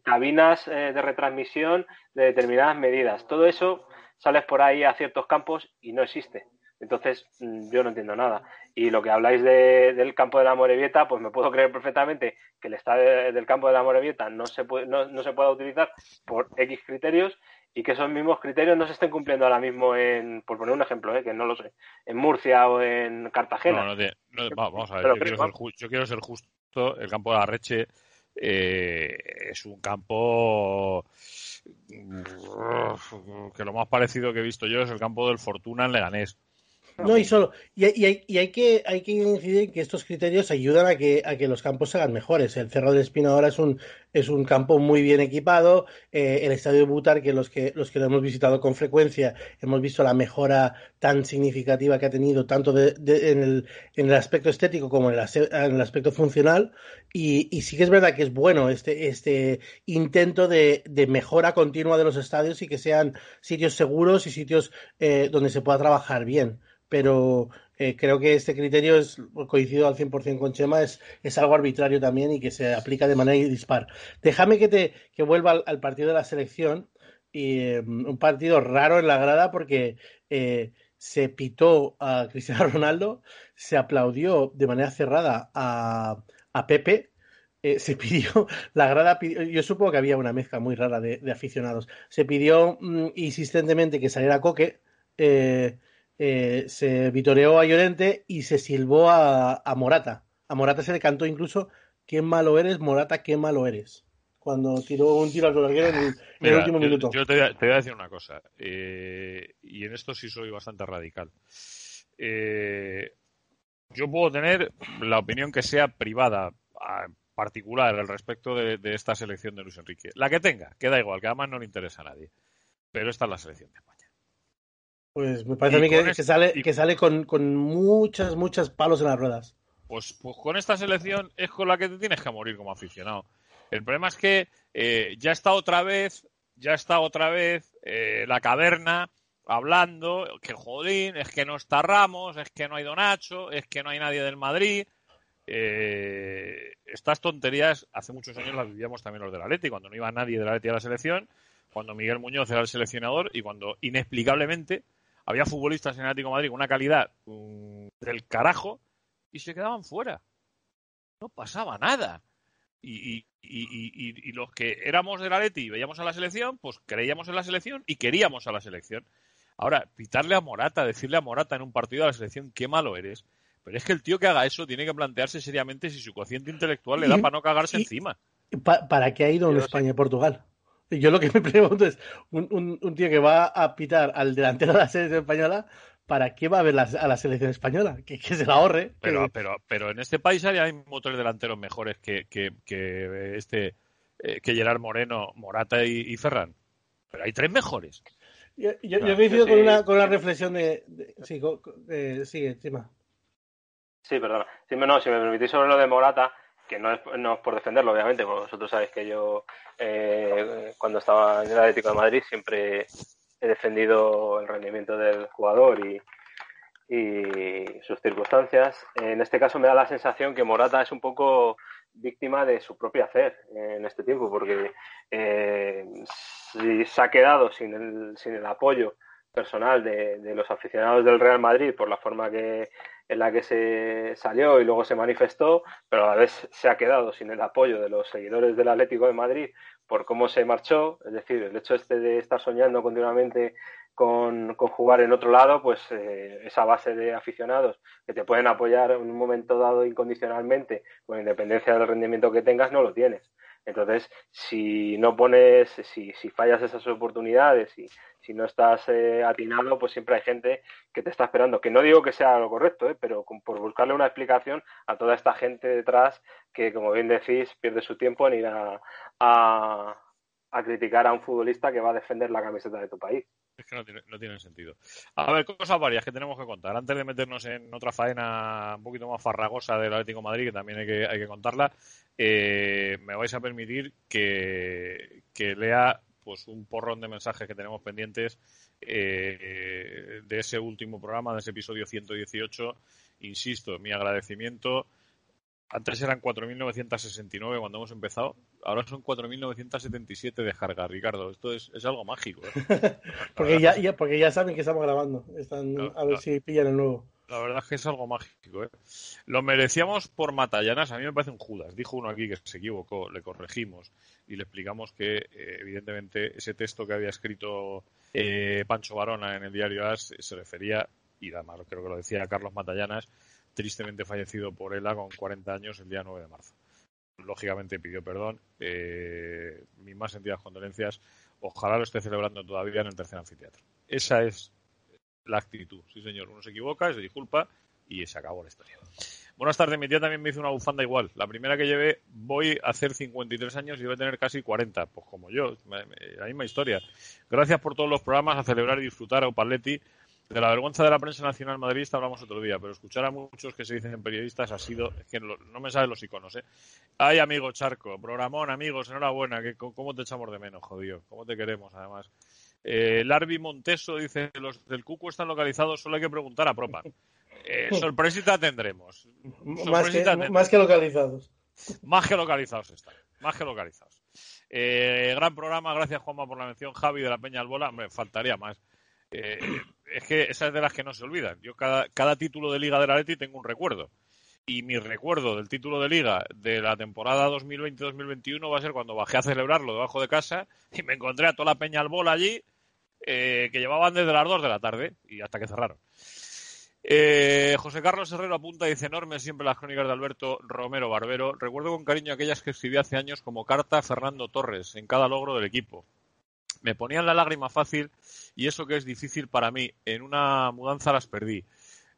cabinas de retransmisión de determinadas medidas. Todo eso sales por ahí a ciertos campos y no existe. Entonces, mm, yo no entiendo nada. Y lo que habláis del campo de la Morevieta, pues me puedo creer perfectamente que el estadio del campo de la Morevieta no se, puede, no, se pueda utilizar por X criterios y que esos mismos criterios no se estén cumpliendo ahora mismo en, por poner un ejemplo, ¿eh? que no lo sé, en Murcia o en Cartagena. No, no, vamos a ver, yo, quiero ser yo, quiero ser justo, el campo de la Reche eh, es un campo que lo más parecido que he visto yo es el campo del Fortuna en Leganés. No, y solo, y, hay, y hay, que, hay que incidir en que estos criterios ayudan a que, a que los campos se hagan mejores. El Cerro del Espino ahora es un, es un campo muy bien equipado. Eh, el estadio de Butar, que los, que los que lo hemos visitado con frecuencia, hemos visto la mejora tan significativa que ha tenido, tanto de, en, el, en, el, aspecto estético como en el, en el aspecto funcional. Y, y, sí que es verdad que es bueno este, este intento de, de, mejora continua de los estadios y que sean sitios seguros y sitios eh, donde se pueda trabajar bien pero eh, creo que este criterio es, coincido al 100% con Chema, es, es algo arbitrario también y que se aplica de manera dispar. Déjame que, te, que vuelva al, partido de la selección, y, em, un partido raro en la grada porque eh, se pitó a Cristiano <laughs> Ronaldo, se aplaudió de manera cerrada a, a Pepe, eh, se pidió, la grada yo supongo que había una mezcla muy rara de, aficionados, se pidió mm, insistentemente que saliera Coque, eh, eh, se vitoreó a Llorente y se silbó a, Morata. A Morata se le cantó incluso qué malo eres, Morata, qué malo eres. Cuando tiró un tiro al larguero en, el, último minuto. Yo te, voy a decir una cosa, eh, y en esto sí soy bastante radical. Eh, yo puedo tener la opinión que sea privada, particular, al respecto de, de, esta selección de Luis Enrique. La que tenga, que da igual, que además no le interesa a nadie. Pero esta es la selección de España. Pues me parece a mí que, sale, que sale con, con, muchas, muchas palos en las ruedas. Pues, pues con esta selección es con la que te tienes que morir como aficionado. El problema es que eh, ya está otra vez, ya está otra vez eh, la caverna hablando que jodín, es que no está Ramos, es que no hay Donacho, es que no hay nadie del Madrid. Eh, estas tonterías hace muchos años las vivíamos también los del Atleti, cuando no iba nadie del Atleti a la selección, cuando Miguel Muñoz era el seleccionador y cuando inexplicablemente había futbolistas en el Atlético Madrid con una calidad mm, del carajo y se quedaban fuera. No pasaba nada. Y, los que éramos del Atleti y veíamos a la selección, pues creíamos en la selección y queríamos a la selección. Ahora, pitarle a Morata, decirle a Morata en un partido de la selección qué malo eres. Pero es que el tío que haga eso tiene que plantearse seriamente si su cociente intelectual le da para no cagarse encima. ¿Para qué ha ido en España y Portugal? Yo lo que <laughs> me pregunto es, un, un, tío que va a pitar al delantero de la selección española, ¿para qué va a ver a la selección española? Que, se la ahorre. Pero, pero, pero en este país hay motores delanteros mejores que, que, este eh, que Gerard Moreno, Morata y, Ferran. Pero hay tres mejores. Yo, yo, yo coincido con, una, con una reflexión de... sí, eh, sigue, encima. Sí, perdona. Si me, no, si me permitís sobre lo de Morata, que no es, no es por defenderlo, obviamente, porque vosotros sabéis que yo, eh, cuando estaba en el Atlético de Madrid, siempre he defendido el rendimiento del jugador y, y sus circunstancias. En este caso me da la sensación que Morata es un poco víctima de su propio hacer en este tiempo, porque eh, si se ha quedado sin el, sin el apoyo personal de, de, los aficionados del Real Madrid por la forma que en la que se salió y luego se manifestó, pero a la vez se ha quedado sin el apoyo de los seguidores del Atlético de Madrid por cómo se marchó, es decir, el hecho este de estar soñando continuamente con, jugar en otro lado, pues eh, esa base de aficionados que te pueden apoyar en un momento dado incondicionalmente, con independencia del rendimiento que tengas, no lo tienes. Entonces, si no pones, si, si fallas esas oportunidades y si no estás eh, atinado, pues siempre hay gente que te está esperando. Que no digo que sea lo correcto, ¿eh? pero por buscarle una explicación a toda esta gente detrás que, como bien decís, pierde su tiempo en ir a, a criticar a un futbolista que va a defender la camiseta de tu país. Es que no tiene, no tiene sentido. A ver, cosas varias que tenemos que contar. Antes de meternos en otra faena un poquito más farragosa del Atlético de Madrid, que también hay que, hay que contarla, eh, me vais a permitir que, que, lea pues un porrón de mensajes que tenemos pendientes eh, de ese último programa, de ese episodio 118. Insisto, mi agradecimiento antes eran 4.969 cuando hemos empezado, ahora son 4.977 de carga, Ricardo. Esto es, algo mágico. ¿eh? <laughs> porque, ya, porque ya saben que estamos grabando. Están a ver si pillan el nuevo. La verdad es que es algo mágico. ¿eh? Lo merecíamos por Matallanas. A mí me parece un Judas. Dijo uno aquí que se equivocó, le corregimos y le explicamos que, eh, evidentemente, ese texto que había escrito eh, Pancho Barona en el diario AS se refería, y además creo que lo decía Carlos Matallanas, tristemente fallecido por ELA con 40 años el día 9 de marzo. Lógicamente pidió perdón. Eh, mis más sentidas condolencias. Ojalá lo esté celebrando todavía en el tercer anfiteatro. Esa es la actitud. Sí, señor. Uno se equivoca, se disculpa y se acabó la historia. Buenas tardes, mi tía también me hizo una bufanda igual. La primera que llevé, voy a hacer 53 años y voy a tener casi 40. Pues como yo, la misma historia. Gracias por todos los programas, a celebrar y disfrutar a Upaletti de la vergüenza de la prensa nacional madridista hablamos otro día, pero escuchar a muchos que se dicen periodistas ha sido, es que no me saben los iconos, ¿eh? Ay, amigo Charco, programón, amigos, enhorabuena, que, ¿cómo te echamos de menos, jodido? ¿Cómo te queremos, además? Eh, Larvi Monteso dice, los del Cucu están localizados, solo hay que preguntar a Propan. Eh, <laughs> sorpresita tendremos. más, que, más que localizados. Más que localizados están, más que localizados. Eh, gran programa, gracias Juanma por la mención, Javi de la Peña Albola, hombre, faltaría más. Eh, es que esa es de las que no se olvidan. Yo cada, título de Liga de la Leti tengo un recuerdo. Y mi recuerdo del título de Liga de la temporada 2020-2021 va a ser cuando bajé a celebrarlo debajo de casa y me encontré a toda la peña al bol allí eh, que llevaban desde las 2 de la tarde y hasta que cerraron. Eh, José Carlos Herrero apunta dice enorme siempre las crónicas de Alberto Romero Barbero. Recuerdo con cariño aquellas que escribí hace años como carta a Fernando Torres en cada logro del equipo me ponían la lágrima fácil y eso que es difícil para mí. En una mudanza las perdí.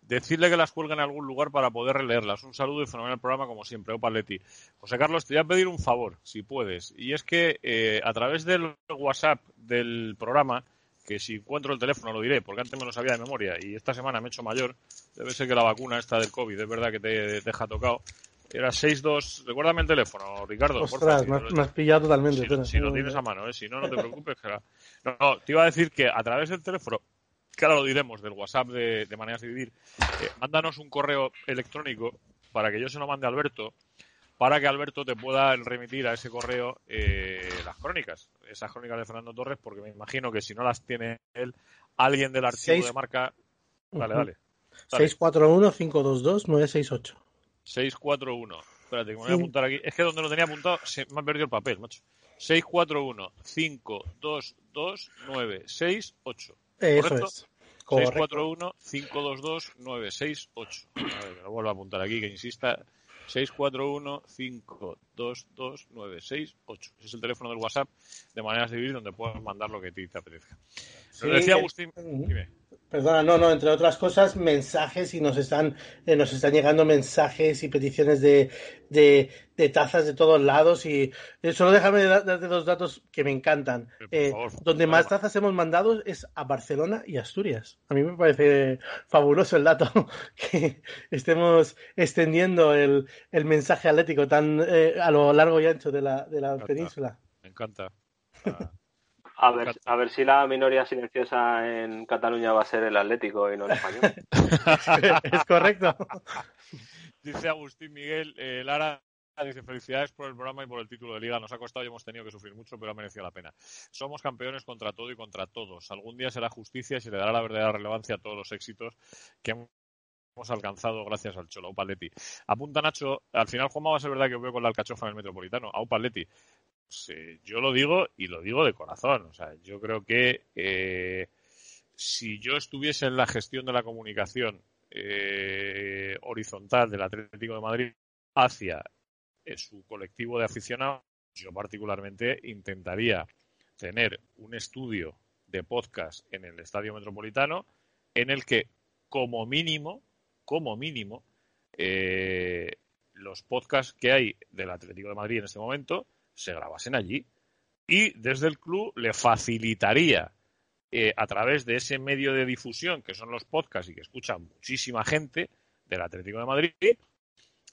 Decirle que las cuelga en algún lugar para poder releerlas. Un saludo y fenomenal programa como siempre. Opa Leti. José Carlos, te voy a pedir un favor, si puedes. Y es que eh, a través del WhatsApp del programa, que si encuentro el teléfono lo diré, porque antes me lo sabía de memoria y esta semana me he hecho mayor, debe ser que la vacuna esta del COVID es verdad que te deja tocado. Era 62. Recuérdame el teléfono, Ricardo. Ostras, me, has, pillado totalmente. Si, lo tienes a mano, ¿eh? si no, no te preocupes. No, no, te iba a decir que a través del teléfono, que ahora lo diremos, del WhatsApp de, de Maneras de Vivir, eh, mándanos un correo electrónico para que yo se lo mande a Alberto, para que Alberto te pueda remitir a ese correo eh, las crónicas, esas crónicas de Fernando Torres, porque me imagino que si no las tiene él, alguien del archivo de marca. Dale, dale. dale. 641-522-968. 641. Espérate, que me voy a apuntar aquí. Es que donde lo tenía apuntado se me ha perdido el papel, macho. 641 522 968. Eso es. 641 522 968. A ver, lo vuelvo a apuntar aquí, que insista. 641-522-968. Ese es el teléfono del WhatsApp de maneras de vivir donde puedes mandar lo que te, apetezca. Lo decía Agustín. Dime. Perdona, no, no, entre otras cosas, mensajes y nos están, eh, nos están llegando mensajes y peticiones de, de, de tazas de todos lados y eh, solo déjame darte dos datos que me encantan. Eh, donde más tazas hemos mandado es a Barcelona y Asturias. A mí me parece fabuloso el dato <laughs> que estemos extendiendo el, el mensaje atlético tan a lo largo y ancho de la, de la península. Me encanta. <laughs> A ver, a ver si la minoría silenciosa en Cataluña va a ser el Atlético y no el español. <laughs> <laughs> es correcto. Dice Agustín Miguel, eh, Lara dice felicidades por el programa y por el título de liga. Nos ha costado y hemos tenido que sufrir mucho, pero ha merecido la pena. Somos campeones contra todo y contra todos. Algún día será justicia y se le dará la verdadera relevancia a todos los éxitos que hemos alcanzado gracias al Cholo, Aupaletti. Apunta Nacho, al final Juanma va a ser verdad que veo con la alcachofa en el Metropolitano. Aupaletti, yo lo digo y lo digo de corazón. O sea, yo creo que eh, si yo estuviese en la gestión de la comunicación eh, horizontal del Atlético de Madrid hacia eh, su colectivo de aficionados, yo particularmente intentaría tener un estudio de podcast en el Estadio Metropolitano en el que, como mínimo, como mínimo, eh, los podcasts que hay del Atlético de Madrid en este momento se grabasen allí. Y desde el club le facilitaría eh, a través de ese medio de difusión que son los podcasts y que escucha muchísima gente del Atlético de Madrid,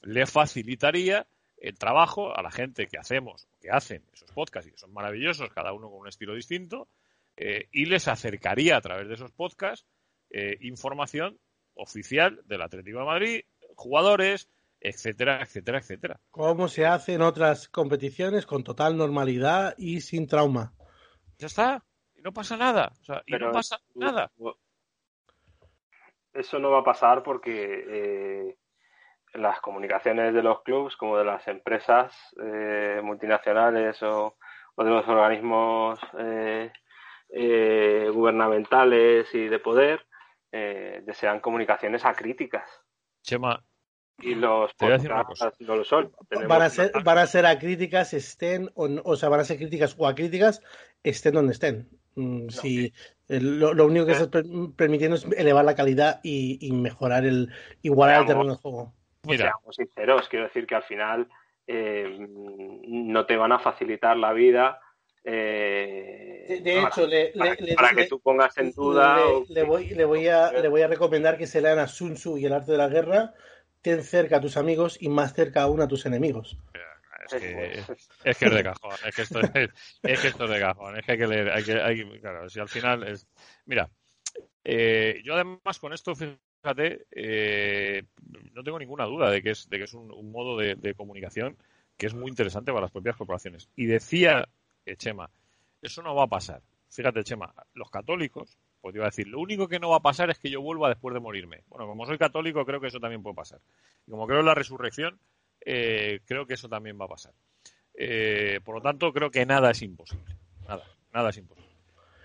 le facilitaría el trabajo a la gente que hacemos, que hacen esos podcasts y que son maravillosos, cada uno con un estilo distinto, eh, y les acercaría a través de esos podcasts eh, información oficial del Atlético de Madrid, jugadores, etcétera, etcétera, etcétera. ¿Cómo se hace en otras competiciones con total normalidad y sin trauma? Ya está, y no pasa nada, o sea, y no pasa nada. Eso no va a pasar porque eh, las comunicaciones de los clubes como de las empresas eh, multinacionales o, de los organismos eh, gubernamentales y de poder desean comunicaciones acríticas. Chema, y los no lo son. Van a, ser, van a ser acríticas, estén o, o sea, van a ser críticas o acríticas, estén donde estén. Mm, si lo, único que se está permitiendo es elevar la calidad y, mejorar el igualar el terreno de juego. Mira. Seamos sinceros, quiero decir que al final eh, no te van a facilitar la vida. Eh, de, hecho, para, que tú pongas en duda. Le, voy, le, voy a, le voy a recomendar que se lean a Sun Tzu y el arte de la guerra ten cerca a tus amigos y más cerca aún a tus enemigos. Es que, es que es de cajón, es que esto es, es que esto es de cajón, es que hay que leer, hay que, hay, claro, si al final es, mira, eh, yo además con esto, fíjate, eh, no tengo ninguna duda de que es, de que es un, modo de, de, comunicación que es muy interesante para las propias corporaciones. Y decía eh, Chema, eso no va a pasar. Fíjate, Chema, los católicos pues iba a decir, lo único que no va a pasar es que yo vuelva después de morirme. Bueno, como soy católico, creo que eso también puede pasar. Y como creo en la resurrección, eh, creo que eso también va a pasar. Eh, por lo tanto, creo que nada es imposible. Nada, nada es imposible.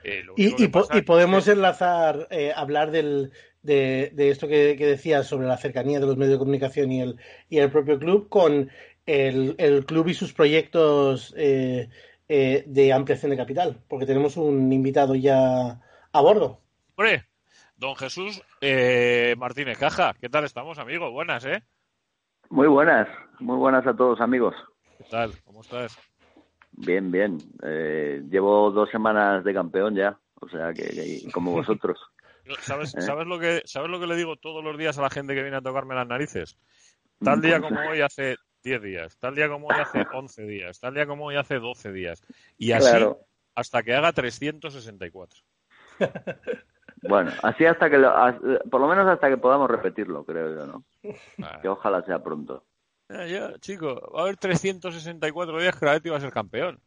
Eh, y, podemos enlazar, hablar del, de, esto que, decías sobre la cercanía de los medios de comunicación y el, y el propio club con el, el club y sus proyectos de ampliación de capital, porque tenemos un invitado ya a bordo. Hombre, don Jesús eh, Martínez Caja, ¿qué tal estamos, amigo? Buenas, ¿eh? Muy buenas, muy buenas a todos, amigos. ¿Qué tal? ¿Cómo estás? Bien, bien. Eh, llevo dos semanas de campeón ya, o sea que, como <laughs> vosotros. ¿Sabes, ¿Eh? ¿sabes, lo que, ¿Sabes lo que le digo todos los días a la gente que viene a tocarme las narices? Tal día como <laughs> hoy hace 10 días, tal día como hoy hace <laughs> 11 días, tal día como hoy hace 12 días. Y así hasta que haga 364. <laughs> Bueno, así hasta que, por lo menos hasta que podamos repetirlo, creo yo, ¿no? Que ojalá sea pronto. Ya, chico, va a haber 364 días que la Leti va a ser campeón.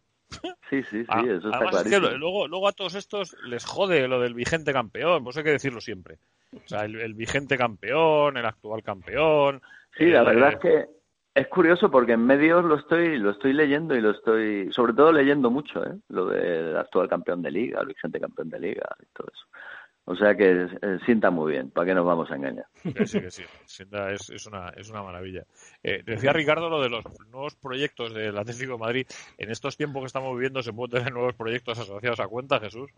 Sí, sí, sí, ah, eso está clarísimo. luego, luego a todos estos les jode lo del vigente campeón, pues hay que decirlo siempre. O sea, el, vigente campeón, el actual campeón. Sí, la verdad es que es curioso porque en medios lo estoy lo estoy leyendo y lo estoy sobre todo leyendo mucho, ¿eh? Lo del actual campeón de liga, el vigente campeón de liga y todo eso. O sea que eh, sienta muy bien, ¿para qué nos vamos a engañar? Sí, sí, sienta, es, es, una, es una maravilla. Eh, decía Ricardo lo de los nuevos proyectos del Atlético de Madrid. En estos tiempos que estamos viviendo, ¿se pueden tener nuevos proyectos asociados a cuenta, Jesús?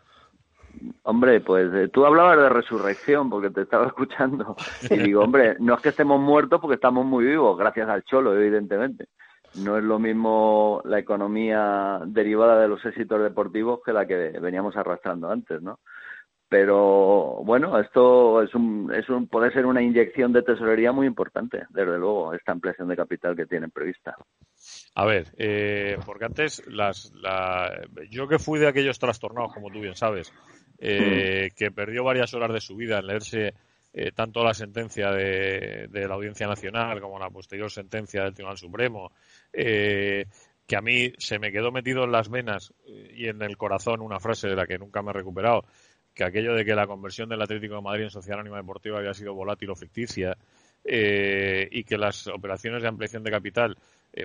Hombre, pues eh, tú hablabas de resurrección porque te estaba <laughs> escuchando. Y digo, hombre, no es que estemos muertos porque estamos muy vivos, gracias al Cholo, evidentemente. No es lo mismo la economía derivada de los éxitos deportivos que la que veníamos arrastrando antes, ¿no? Pero bueno, esto es un, es un, puede ser una inyección de tesorería muy importante, desde luego, esta ampliación de capital que tienen prevista. A ver, eh, porque antes las, la, yo que fui de aquellos trastornados, como tú bien sabes, eh, que perdió varias horas de su vida en leerse eh, tanto la sentencia de, la Audiencia Nacional como la posterior sentencia del Tribunal Supremo, eh, que a mí se me quedó metido en las venas y en el corazón una frase de la que nunca me he recuperado, que aquello de que la conversión del Atlético de Madrid en Sociedad Anónima Deportiva había sido volátil o ficticia y que las operaciones de ampliación de capital,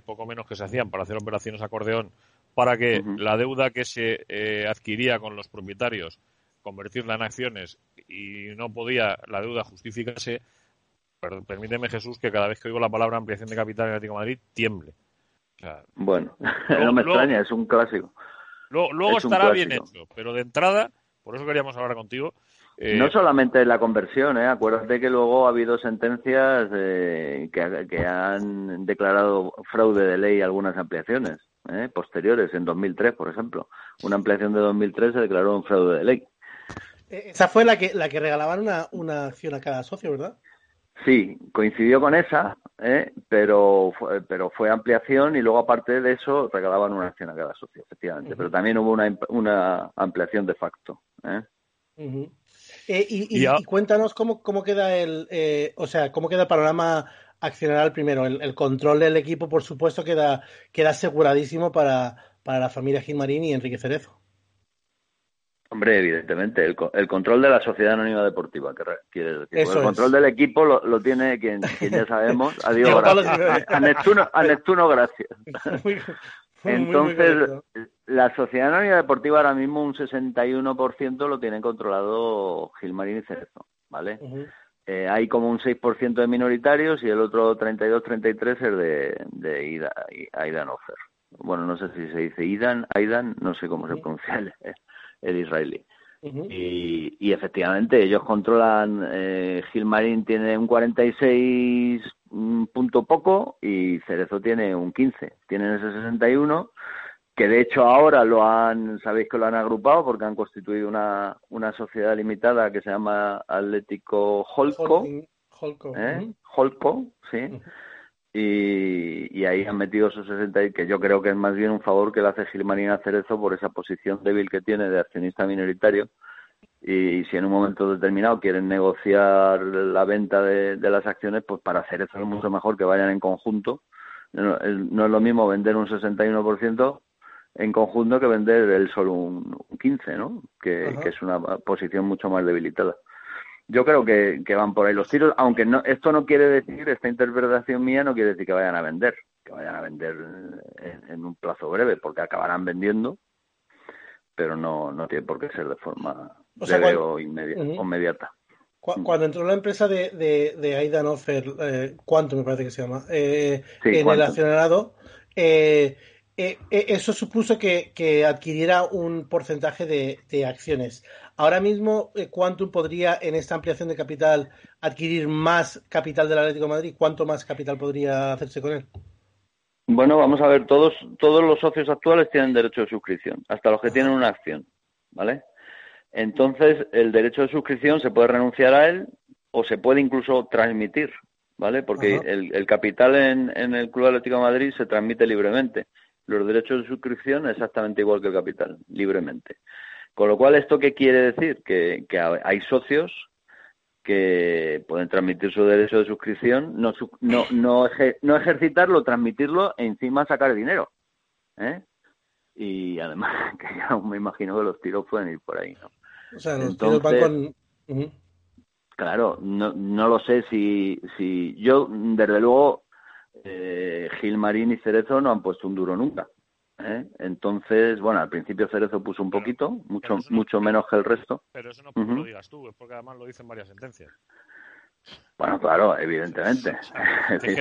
poco menos que se hacían para hacer operaciones acordeón, para que la deuda que se adquiría con los propietarios convertirla en acciones y no podía la deuda justificarse, permíteme Jesús que cada vez que oigo la palabra ampliación de capital en Atlético de Madrid tiemble. Bueno, <laughs> no me extraña, es un clásico. Luego, estará bien hecho, pero de entrada, por eso queríamos hablar contigo. Eh, no solamente la conversión, ¿eh? acuérdate que luego ha habido sentencias eh, que, han declarado fraude de ley algunas ampliaciones ¿eh? posteriores, en 2003, por ejemplo. Una ampliación de 2003 se declaró un fraude de ley. Esa fue la que, la que regalaban una, una acción a cada socio, ¿verdad? Sí, coincidió con esa, ¿eh? pero, pero fue ampliación y luego aparte de eso regalaban una acción a cada socio, efectivamente. Pero también hubo una, una ampliación de facto. ¿eh? Eh, y, cuéntanos cómo, cómo queda el, o sea, cómo queda el panorama accionario primero. El, control del equipo, por supuesto, queda, queda aseguradísimo para, para la familia Gilmarín y Enrique Cerezo. Hombre, evidentemente, el, el, control de la sociedad anónima deportiva, que quiere decir. el control del equipo lo, tiene quien, ya sabemos. <laughs> Adiós, gracias. A, Neptuno, a Neptuno, gracias. <laughs> Entonces, la sociedad anónima deportiva ahora mismo un 61% lo tienen controlado Gilmarín y Cerezo, ¿vale? eh, hay como un 6% de minoritarios y el otro 32-33 es de, de Ida, Aidan Offer. Bueno, no sé si se dice Idan, Aidan, no sé cómo se pronuncia el, el israelí. y, y, efectivamente, ellos controlan, eh, Gilmarín tiene un 46 punto poco y Cerezo tiene un 15. Tienen ese 61, que de hecho ahora lo han, sabéis que lo han agrupado porque han constituido una, una sociedad limitada que se llama Atlético Holco. Holco. ¿eh? Holco, sí y, ahí han metido esos 60 que yo creo que es más bien un favor que le hace Gilmarín a Cerezo por esa posición débil que tiene de accionista minoritario y si en un momento determinado quieren negociar la venta de, las acciones, pues para Cerezo es mucho mejor que vayan en conjunto. No, es lo mismo vender un 61% en conjunto que vender el solo un, 15, ¿no? que es una posición mucho más debilitada yo creo que, van por ahí los tiros, aunque no, esto no quiere decir, esta interpretación mía no quiere decir que vayan a vender, que vayan a vender en, un plazo breve, porque acabarán vendiendo, pero no, no tiene por qué ser de forma breve o, inmediata. Cuando entró la empresa de, de, de Aidan Offer, eh, ¿cuánto me parece que se llama? Eh, en el accionariado, eh, eh, eso supuso que, que, adquiriera un porcentaje de, de acciones. Ahora mismo, eh, ¿Quantum podría en esta ampliación de capital adquirir más capital del Atlético de Madrid? ¿Cuánto más capital podría hacerse con él? Bueno, vamos a ver, todos, todos los socios actuales tienen derecho de suscripción, hasta los que tienen una acción, ¿vale? Entonces, el derecho de suscripción se puede renunciar a él o se puede incluso transmitir, ¿vale? Porque el, capital en, en, el Club Atlético de Madrid se transmite libremente. Los derechos de suscripción exactamente igual que el capital, libremente. Con lo cual, ¿esto qué quiere decir? Que, hay socios que pueden transmitir su derecho de suscripción, no, no, no, no ejercitarlo, transmitirlo e encima sacar dinero. ¿eh? Y además, <laughs> que ya me imagino que los tiros pueden ir por ahí. ¿no? O sea, los tiros van con... Claro, no, no lo sé si, si yo, desde luego, eh, Gilmarín y Cerezo no han puesto un duro nunca. ¿Eh? Entonces, bueno, al principio Cerezo puso un poquito, mucho mucho menos que el resto. Pero eso no porque lo digas tú, es porque además lo dicen varias sentencias. Bueno, claro, evidentemente.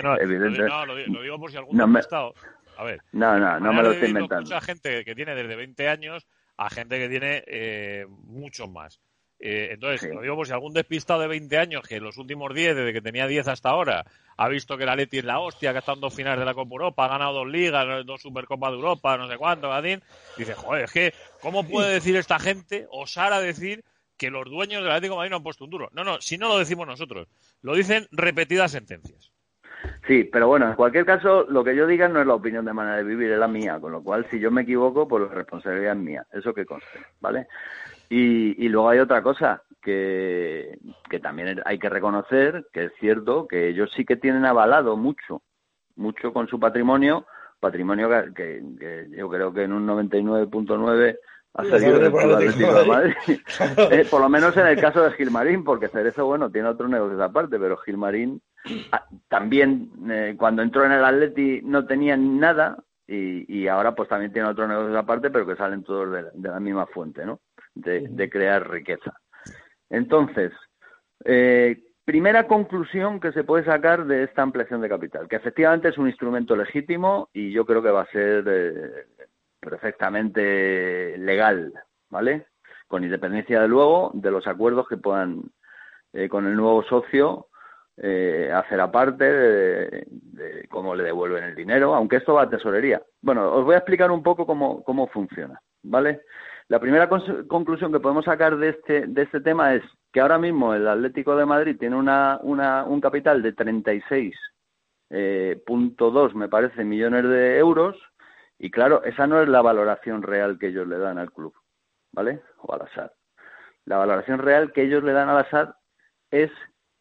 no, Lo, digo, por si algún no estado. A ver. No, no, no me lo estoy inventando. Mucha gente que tiene desde 20 años a gente que tiene eh, muchos más. Eh, entonces, lo digo por si algún despistado de 20 años, que en los últimos 10, desde que tenía 10 hasta ahora, ha visto que la Leti es la hostia, que estado en dos finales de la Copa Europa, ha ganado dos ligas, dos Supercopas de Europa, no sé cuánto, Gadín, dice, joder, es que, ¿cómo puede decir esta gente, osar a decir que los dueños del Atlético de Madrid no han puesto un duro? No, no, si no lo decimos nosotros, lo dicen repetidas sentencias. Sí, pero bueno, en cualquier caso, lo que yo diga no es la opinión de manera de vivir, es la mía, con lo cual, si yo me equivoco, pues la responsabilidad es mía, eso que conste, ¿vale? Y, y luego hay otra cosa que, que también hay que reconocer, que es cierto, que ellos sí que tienen avalado mucho, mucho con su patrimonio, patrimonio que, que, yo creo que en un 99.9 ha salido del Atlético de Madrid. <laughs> Eh, por lo menos en el caso de Gilmarín, porque Cerezo, bueno, tiene otros negocios aparte, pero Gilmarín ah, también eh, cuando entró en el Atleti no tenía nada y, y ahora pues también tiene otros negocios aparte, pero que salen todos de, de la misma fuente, ¿no? de, crear riqueza. Entonces, eh, primera conclusión que se puede sacar de esta ampliación de capital, que efectivamente es un instrumento legítimo y yo creo que va a ser eh, perfectamente legal, ¿vale? Con independencia de luego de los acuerdos que puedan eh, con el nuevo socio eh, hacer aparte de, de, cómo le devuelven el dinero, aunque esto va a tesorería. Bueno, os voy a explicar un poco cómo, cómo funciona, ¿vale? La primera conclusión que podemos sacar de este, de este tema es que ahora mismo el Atlético de Madrid tiene una, una, un capital de 36.2, eh, me parece, millones de euros, y claro, esa no es la valoración real que ellos le dan al club, ¿vale? O al SAD. La valoración real que ellos le dan al SAD es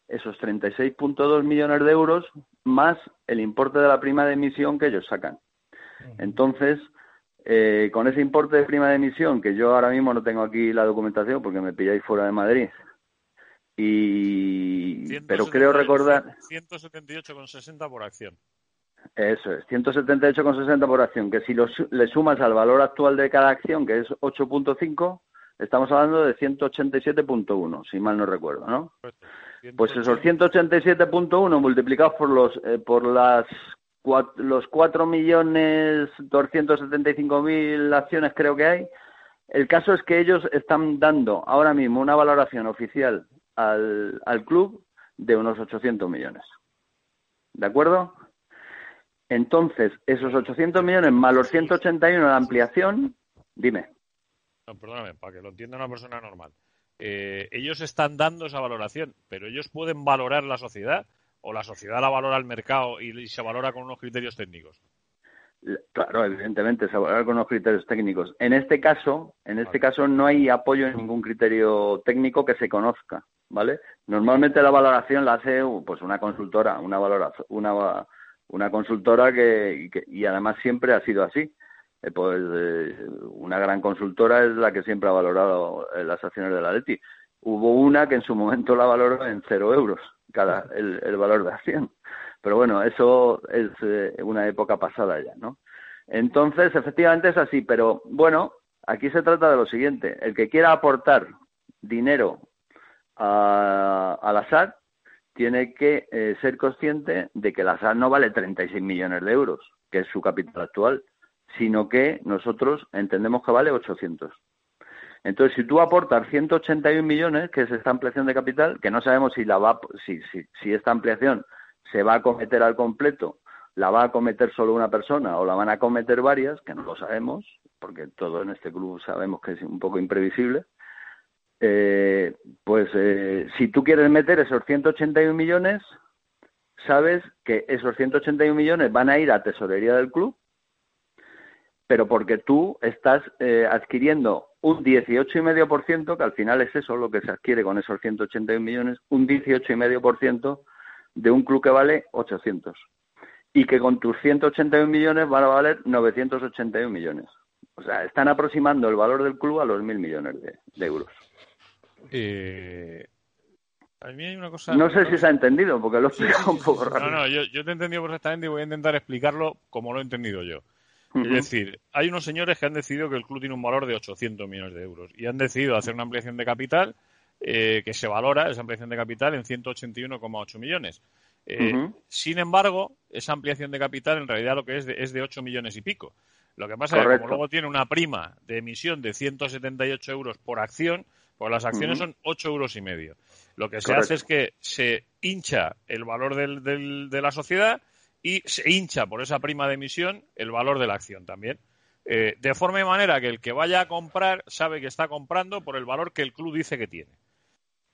esos 36.2 millones de euros más el importe de la prima de emisión que ellos sacan. Entonces, eh, con ese importe de prima de emisión, que yo ahora mismo no tengo aquí la documentación porque me pilláis fuera de Madrid, y pero creo recordar 178,60 por acción. Eso es, 178,60 por acción, que si lo, le sumas al valor actual de cada acción, que es 8.5, estamos hablando de 187.1, si mal no recuerdo, ¿no? Pues esos 187.1 multiplicados por los eh, por las los 4.275.000 acciones creo que hay. El caso es que ellos están dando ahora mismo una valoración oficial al, al club de unos 800 millones. ¿De acuerdo? Entonces, esos 800 millones más los 181 de ampliación, dime. No, perdóname, para que lo entienda una persona normal. Eh, ellos están dando esa valoración, pero ellos pueden valorar la sociedad o la sociedad la valora al mercado y, se valora con unos criterios técnicos? Claro, evidentemente se valora con unos criterios técnicos. En este caso, en este caso no hay apoyo en ningún criterio técnico que se conozca, ¿vale? Normalmente la valoración la hace pues una consultora, una valoración, una una consultora que, y además siempre ha sido así. Eh, pues eh, una gran consultora es la que siempre ha valorado eh, las acciones de la Leti. Hubo una que en su momento la valoró en cero euros cada el, valor de acción. Pero bueno, eso es eh, una época pasada ya, ¿no? Entonces, efectivamente es así, pero bueno, aquí se trata de lo siguiente. El que quiera aportar dinero a, la SAT tiene que eh, ser consciente de que la SAT no vale 36 millones de euros, que es su capital actual, sino que nosotros entendemos que vale 800. Entonces, si tú aportas 181 millones, que es esta ampliación de capital, que no sabemos si, la va, si, si, esta ampliación se va a cometer al completo, la va a cometer solo una persona o la van a cometer varias, que no lo sabemos, porque todo en este club sabemos que es un poco imprevisible, eh, pues eh, si tú quieres meter esos 181 millones, sabes que esos 181 millones van a ir a tesorería del club, pero porque tú estás eh, adquiriendo un 18,5%, que al final es eso lo que se adquiere con esos 181 millones, un 18,5% de un club que vale 800 y que con tus 181 millones van a valer 981 millones. O sea, están aproximando el valor del club a los mil millones de, euros. Eh, a mí hay una cosa... No sé si se ha entendido, porque lo he explicado un poco rápido. No, no, yo, yo te he entendido perfectamente y voy a intentar explicarlo como lo he entendido yo. Es decir, hay unos señores que han decidido que el club tiene un valor de 800 millones de euros y han decidido hacer una ampliación de capital eh, que se valora, esa ampliación de capital, en 181,8 millones. Eh, sin embargo, esa ampliación de capital en realidad lo que es de, es de 8 millones y pico. Lo que pasa es que como luego tiene una prima de emisión de 178 euros por acción, pues las acciones son 8 euros y medio. Lo que se hace es que se hincha el valor de la sociedad y se hincha por esa prima de emisión el valor de la acción también. Eh, de forma y manera que el que vaya a comprar sabe que está comprando por el valor que el club dice que tiene.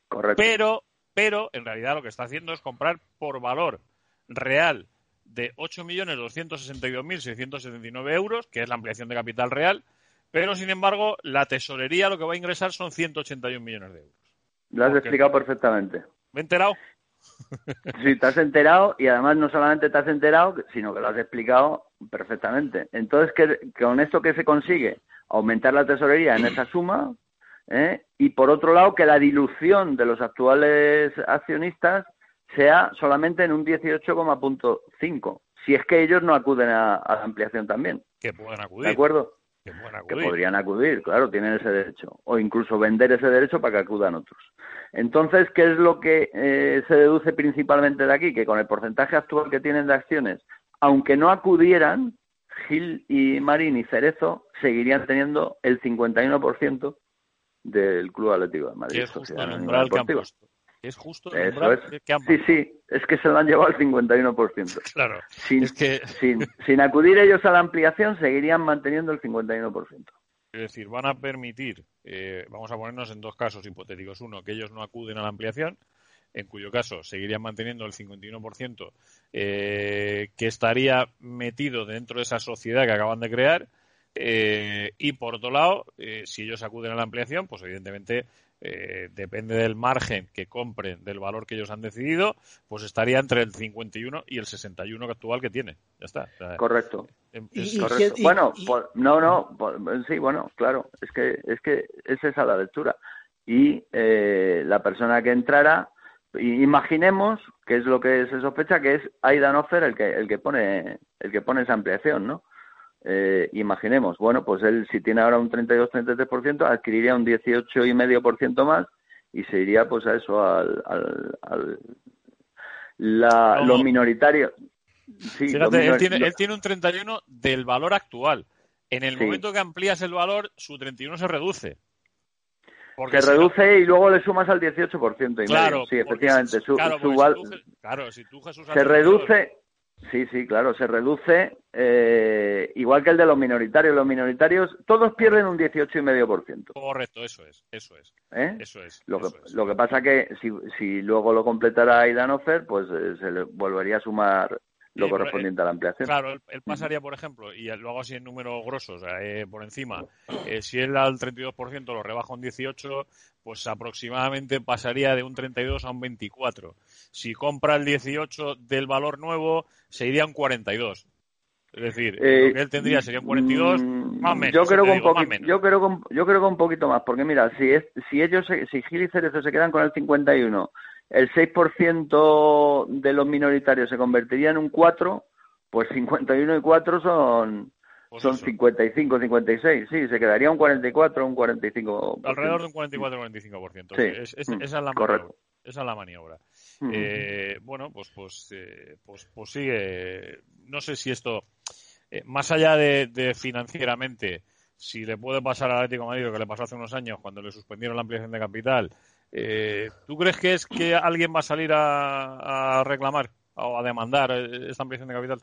Correcto. Pero, pero en realidad lo que está haciendo es comprar por valor real de 8.262.679 euros, que es la ampliación de capital real, pero sin embargo la tesorería lo que va a ingresar son 181 millones de euros. Lo has explicado perfectamente. ¿Me he enterado? <laughs> Sí, te has enterado y además no solamente te has enterado, sino que lo has explicado perfectamente. Entonces, ¿qué, ¿con esto qué se consigue? Aumentar la tesorería en esa suma ¿eh? y, por otro lado, que la dilución de los actuales accionistas sea solamente en un 18,5, si es que ellos no acuden a, la ampliación también. Que pueden acudir. ¿De acuerdo? Que, que podrían acudir, claro, tienen ese derecho. O incluso vender ese derecho para que acudan otros. Entonces, ¿qué es lo que eh, se deduce principalmente de aquí? Que con el porcentaje actual que tienen de acciones, aunque no acudieran, Gil y Marín y Cerezo seguirían teniendo el 51% del Club Atlético de Madrid. es justo que han puesto. Es justo el Sí, sí, es que se lo han llevado al 51%. <laughs> Claro. Sin, es que... sin, sin acudir ellos a la ampliación, seguirían manteniendo el 51%. Es decir, van a permitir, eh, vamos a ponernos en dos casos hipotéticos. Uno, que ellos no acuden a la ampliación, en cuyo caso seguirían manteniendo el 51% eh, que estaría metido dentro de esa sociedad que acaban de crear. Eh, y por otro lado, eh, si ellos acuden a la ampliación, pues evidentemente eh, depende del margen que compren, del valor que ellos han decidido, pues estaría entre el 51 y el 61 actual que tiene. Ya está. correcto. bueno, no, no, sí, bueno, claro, es que es que es esa la lectura. Y eh, la persona que entrara, imaginemos que es lo que se sospecha que es Aidan Offer el que el que pone el que pone esa ampliación, ¿no? Eh, imaginemos, bueno, pues él si tiene ahora un 32-33%, adquiriría un 18,5% más y se iría pues a eso, al, al, la, lo minoritario. Fíjate, él, tiene, él tiene un 31 del valor actual. En el momento que amplías el valor, su 31 se reduce. se reduce y luego le sumas al 18%. Y claro, Sí, efectivamente. su, claro, si tú, Jesús, se reduce, Sí, sí, claro, se reduce eh, igual que el de los minoritarios. Los minoritarios todos pierden un 18,5%. Correcto, eso es, eso es. ¿Eh? Eso es. Lo, que, lo que pasa que si, si luego lo completara Aidan Offer, pues eh, se le volvería a sumar lo correspondiente a la ampliación. Claro, él, pasaría, por ejemplo, y lo hago así en números grosos, eh, por encima, eh, si él al 32% lo rebaja un 18, pues aproximadamente pasaría de un 32 a un 24. Si compra el 18 del valor nuevo, se iría a un 42. Es decir, lo que él tendría sería un 42, mm, más o menos. Yo creo, que un poquito, yo, creo yo creo que un poquito más, porque mira, si, es, si ellos, si Gil y Cerezo se quedan con el 51 el 6% de los minoritarios se convertiría en un 4, pues 51 y 4 son, pues son 55, 56. Sí, se quedaría un 44, un 45. Alrededor de un 44, 45%. Sí. Es, esa, es la maniobra, esa es la maniobra. Eh, bueno, pues, pues, eh, pues, pues sigue. No sé si esto, eh, más allá de, de, financieramente, si le puede pasar al Atlético de Madrid que le pasó hace unos años cuando le suspendieron la ampliación de capital, eh, ¿Tú crees que es que alguien va a salir a, reclamar o a demandar esta ampliación de capital?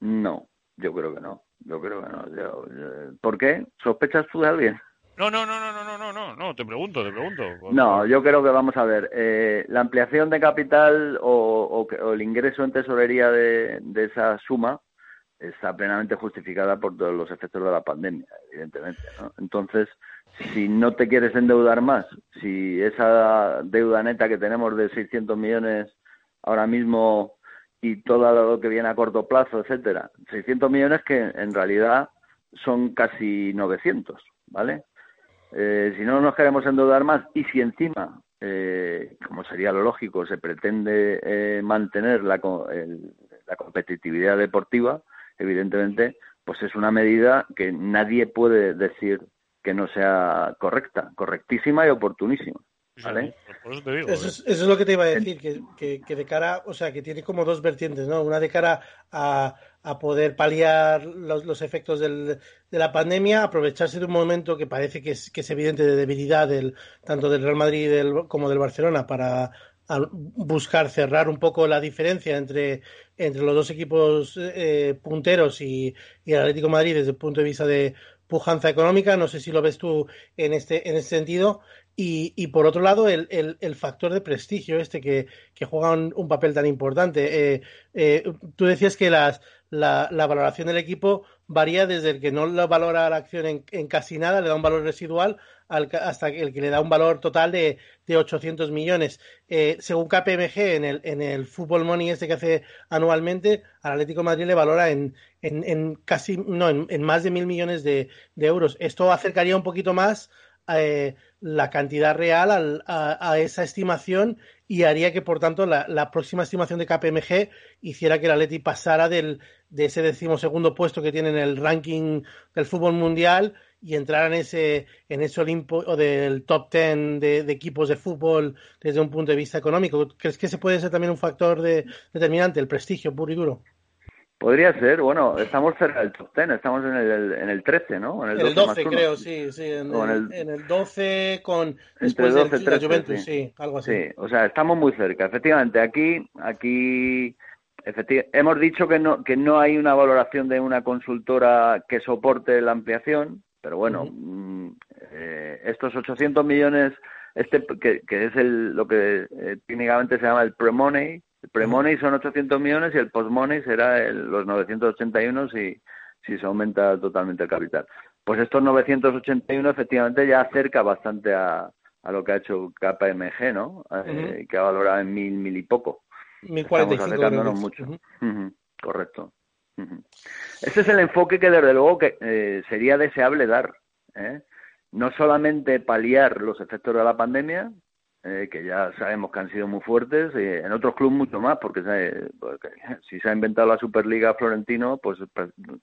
No, yo creo que no. Yo creo que no. ¿Por qué? ¿Sospechas tú de alguien? No, no, no, no, no, no, no, no, te pregunto, te pregunto. No, yo creo que vamos a ver, eh, la ampliación de capital o, el ingreso en tesorería de, de, esa suma está plenamente justificada por todos los efectos de la pandemia, evidentemente. ¿no? Entonces, si no te quieres endeudar más, si esa deuda neta que tenemos de 600 millones ahora mismo y todo lo que viene a corto plazo, etcétera, 600 millones que en realidad son casi 900, ¿vale? Eh, si no nos queremos endeudar más y si encima, eh, como sería lo lógico, se pretende eh, mantener la, la competitividad deportiva, evidentemente, pues es una medida que nadie puede decir que no sea correcta, correctísima y oportunísima. ¿vale? eso, es, lo que te iba a decir, que, que, de cara, o sea, que tiene como dos vertientes, ¿no? Una de cara a, a poder paliar los, los efectos del, de la pandemia, aprovecharse de un momento que parece que es, que es evidente de debilidad del, tanto del Real Madrid del, como del Barcelona para buscar cerrar un poco la diferencia entre, entre los dos equipos eh, punteros y, y, el Atlético Madrid desde el punto de vista de pujanza económica. No sé si lo ves tú en este, en este sentido. Y, y por otro lado, el, el, el, factor de prestigio este que, que juega un, papel tan importante. Eh, eh, tú decías que las, la, la, valoración del equipo varía desde el que no lo valora la acción en, en casi nada, le da un valor residual, al, hasta el que le da un valor total de, de 800 millones. Eh, según KPMG, en el, en el Fútbol Money este que hace anualmente, al Atlético Madrid le valora en, en, en casi, no, en, más de mil millones de, euros. Esto acercaría un poquito más eh, la cantidad real al, a, a, esa estimación y haría que, por tanto, la, la, próxima estimación de KPMG hiciera que el Atleti pasara del, de ese decimosegundo puesto que tiene en el ranking del fútbol mundial y entrar en ese, en ese Olimpo o del top ten de, equipos de fútbol desde un punto de vista económico. ¿Crees que ese puede ser también un factor determinante, el prestigio puro y duro? Podría ser, bueno, estamos cerca del top ten, estamos en el, en el 13, ¿no? En el 12, creo, sí, sí, en, el, en, el, 12 con después 12, de la Juventus, sí. algo así. Sí, o sea, estamos muy cerca. Efectivamente, aquí, aquí hemos dicho que no, que no hay una valoración de una consultora que soporte la ampliación, pero bueno, mm, eh, estos 800 millones, este que, que es el, lo que eh, técnicamente se llama el pre-money, el pre-money son 800 millones y el post-money será el, los 981 si, si se aumenta totalmente el capital. Pues estos 981 efectivamente ya acerca bastante a, a lo que ha hecho KPMG, ¿no? Eh, que ha valorado en mil, mil y poco. 1045 Estamos acercándonos mucho. Correcto. Ese es el enfoque que desde luego que eh, sería deseable dar. ¿eh? No solamente paliar los efectos de la pandemia, eh, que ya sabemos que han sido muy fuertes, y en otros clubes mucho más, porque, si se ha inventado la Superliga Florentino, pues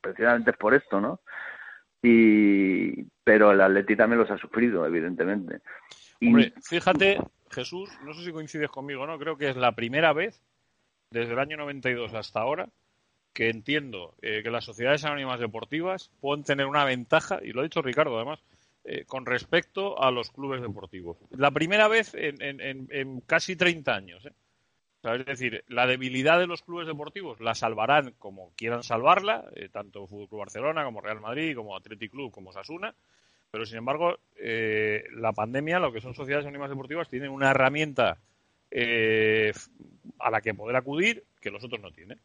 precisamente es por esto, ¿no? Y, pero el Atleti también los ha sufrido, evidentemente. Y... <clears throat> fíjate, Jesús, no sé si coincides conmigo, ¿no? Creo que es la primera vez desde el año 92 hasta ahora que entiendo eh, que las sociedades anónimas deportivas pueden tener una ventaja, y lo ha dicho Ricardo además, eh, con respecto a los clubes deportivos. La primera vez en, casi 30 años. ¿eh? es decir, la debilidad de los clubes deportivos la salvarán como quieran salvarla, tanto Fútbol Club Barcelona como Real Madrid, como Athletic Club, como Sasuna. Pero sin embargo, la pandemia, lo que son sociedades anónimas deportivas, tienen una herramienta a la que poder acudir que los otros no tienen.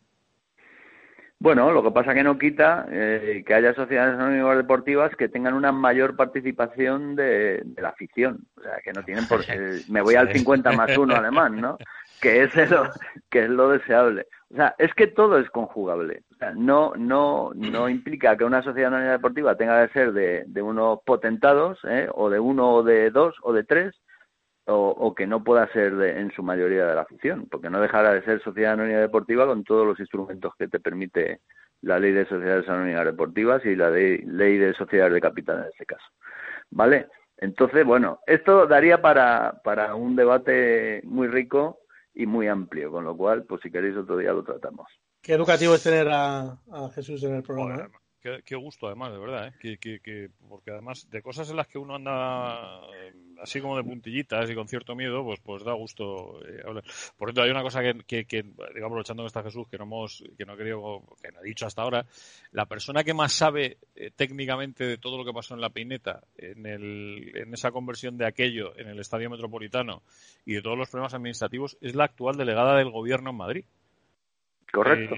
Bueno, lo que pasa que no quita eh, que haya sociedades anónimas deportivas que tengan una mayor participación de, la afición. O sea, que no tienen por <laughs> me voy al 50 más 1 alemán, ¿no? <laughs> Que es, lo, que es lo deseable. O sea, es que todo es conjugable. O sea, no, no, no implica que una sociedad anónima deportiva tenga que ser de, de unos potentados, ¿eh? o de uno, o de dos, o de tres, o, que no pueda ser en su mayoría de la afición, porque no dejará de ser sociedad anónima deportiva con todos los instrumentos que te permite la ley de sociedades anónimas deportivas y la ley de sociedades de capital en este caso. ¿Vale? Entonces, bueno, esto daría para, para un debate muy rico y muy amplio, con lo cual, pues si queréis otro día lo tratamos. Qué educativo es tener a, Jesús en el programa. ¿eh? Qué, gusto, además, de verdad, ¿eh? que, porque además de cosas en las que uno anda eh, así como de puntillitas y con cierto miedo, pues pues da gusto eh, hablar. Por cierto, hay una cosa que, que, que, digamos, aprovechando que está Jesús, que no hemos, que no he querido, que no he dicho hasta ahora, la persona que más sabe técnicamente de todo lo que pasó en la Pineta, en, el, en esa conversión de aquello en el Estadio Metropolitano y de todos los problemas administrativos, es la actual delegada del Gobierno en Madrid. Correcto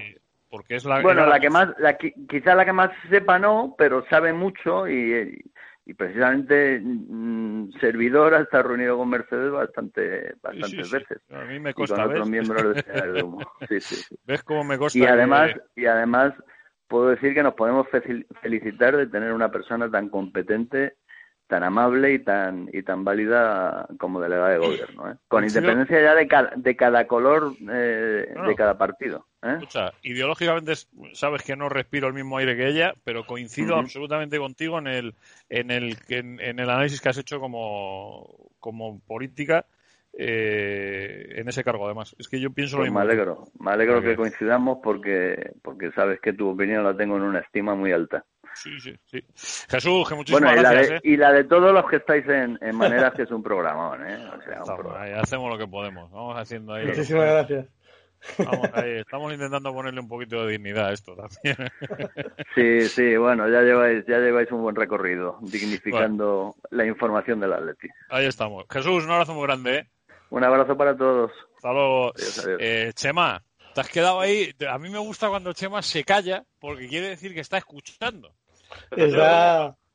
porque es la bueno la, que más la, quizá la que más sepa no pero sabe mucho y, y precisamente mm, servidor ha estado reunido con Mercedes bastante bastantes veces. A mí me consta, y con otros miembros de <laughs> Humo sí, sí, ves cómo me consta y además y además puedo decir que nos podemos felicitar de tener una persona tan competente tan amable y tan y tan válida como delegada de gobierno, ¿eh? con independencia ya de, cada, de cada color eh, de cada partido. ¿Eh? ideológicamente sabes que no respiro el mismo aire que ella, pero coincido absolutamente contigo en el en el en, el análisis que has hecho como como política en ese cargo además. Es que yo pienso lo pues mismo. Me alegro, me alegro que coincidamos porque porque sabes que tu opinión la tengo en una estima muy alta. Sí, sí, sí. Jesús, que muchísimas bueno, y gracias. La de, ¿eh? Y la de todos los que estáis en, en Maneras, que es un programón, ¿eh? O sea, un ahí, hacemos lo que podemos. Vamos haciendo ahí. Muchísimas gracias. Vamos ahí. Estamos intentando ponerle un poquito de dignidad a esto también. Sí, sí, bueno, ya lleváis, ya lleváis un buen recorrido, dignificando la información del Atleti. Ahí estamos. Jesús, un abrazo muy grande, ¿eh? Un abrazo para todos. Hasta luego. Eh, Chema, te has quedado ahí. A mí me gusta cuando Chema se calla porque quiere decir que está escuchando.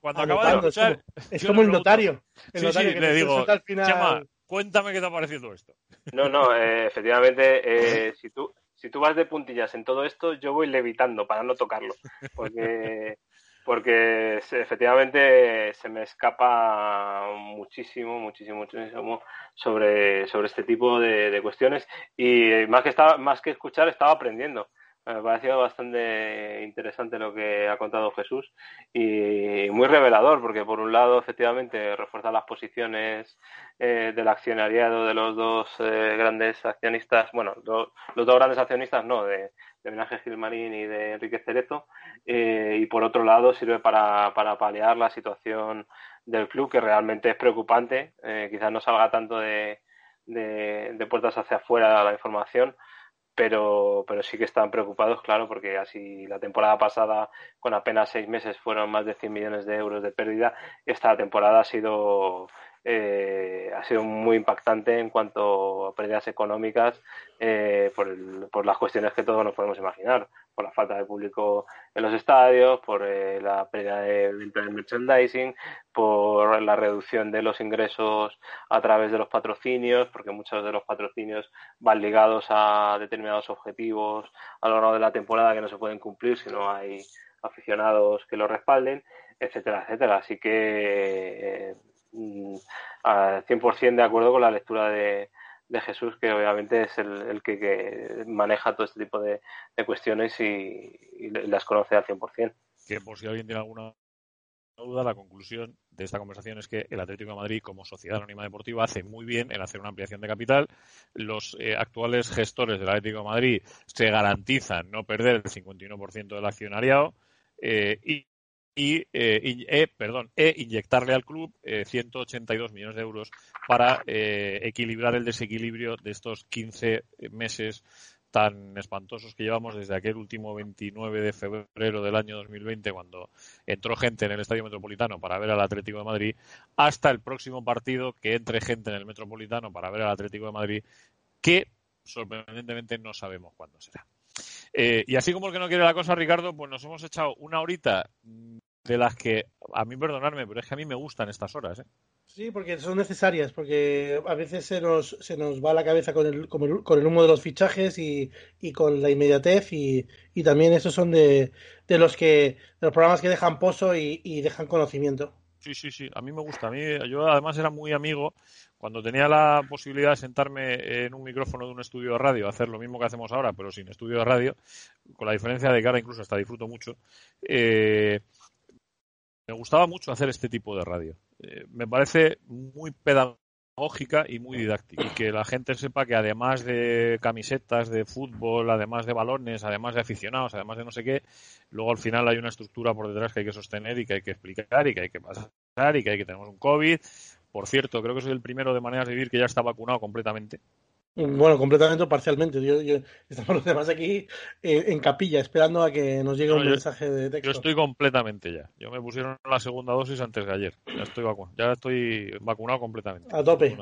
Cuando acaba de escuchar, es como, el notario. El notario que le digo, Chema, cuéntame qué te ha parecido esto. No, no, <laughs> eh, efectivamente, eh, si tú si tú vas de puntillas en todo esto, yo voy levitando para no tocarlo, porque porque efectivamente se me escapa muchísimo, muchísimo, muchísimo sobre, sobre este tipo de, cuestiones y más que estaba, más que escuchar estaba aprendiendo Me ha parecido bastante interesante lo que ha contado Jesús y muy revelador, porque por un lado, efectivamente, refuerza las posiciones eh, del accionariado de los dos eh, grandes accionistas, bueno, los dos grandes accionistas no, de, de Menaje Gilmarín y de Enrique Cerezo, eh, y por otro lado sirve para, para paliar la situación del club, que realmente es preocupante, quizás no salga tanto de, de, de puertas hacia afuera la información, pero, pero sí que están preocupados, claro, porque así la temporada pasada, con apenas seis meses, fueron más de 100 millones de euros de pérdida. Esta temporada ha sido eh, ha sido muy impactante en cuanto a pérdidas económicas eh, por, por, las cuestiones que todos nos podemos imaginar, por la falta de público en los estadios, por eh, la pérdida de venta de merchandising, por la reducción de los ingresos a través de los patrocinios, porque muchos de los patrocinios van ligados a determinados objetivos a lo largo de la temporada que no se pueden cumplir si no hay aficionados que lo respalden, etcétera, etcétera. Así que Mm, al 100% de acuerdo con la lectura de, Jesús, que obviamente es el, que, maneja todo este tipo de, cuestiones y, las conoce al 100%. Que por si alguien tiene alguna duda, la conclusión de esta conversación es que el Atlético de Madrid, como sociedad anónima deportiva, hace muy bien en hacer una ampliación de capital. Los eh, actuales gestores del Atlético de Madrid se garantizan no perder el 51% del accionariado eh, y y, eh, eh, e inyectarle al club 182 eh, millones de euros para equilibrar el desequilibrio de estos 15 meses tan espantosos que llevamos desde aquel último 29 de febrero del año 2020, cuando entró gente en el Estadio Metropolitano para ver al Atlético de Madrid, hasta el próximo partido que entre gente en el Metropolitano para ver al Atlético de Madrid, que sorprendentemente no sabemos cuándo será. Eh, y así como el que no quiere la cosa, Ricardo, pues nos hemos echado una horita de las que, a mí perdonarme, pero es que a mí me gustan estas horas. ¿eh? Sí, porque son necesarias, porque a veces se nos, se nos va la cabeza con el, con el, humo de los fichajes y, y con la inmediatez y, y, también esos son de, de los que de los programas que dejan pozo y, y dejan conocimiento. Sí, sí, sí, a mí me gusta. A mí, yo además era muy amigo cuando tenía la posibilidad de sentarme en un micrófono de un estudio de radio, hacer lo mismo que hacemos ahora, pero sin estudio de radio, con la diferencia de que ahora incluso hasta disfruto mucho, eh, me gustaba mucho hacer este tipo de radio. Eh, me parece muy pedagógica y muy didáctica. Y que la gente sepa que además de camisetas de fútbol, además de balones, además de aficionados, además de no sé qué, luego al final hay una estructura por detrás que hay que sostener y que hay que explicar y que hay que pasar y que hay que tener un COVID por cierto, creo que soy el primero de maneras de vivir que ya está vacunado completamente. Bueno, completamente o parcialmente. Yo, estamos los demás aquí eh, en capilla esperando a que nos llegue un mensaje de texto. Yo estoy completamente ya. Yo me pusieron la segunda dosis antes de ayer. Ya estoy vacunado, ya estoy vacunado completamente. A tope.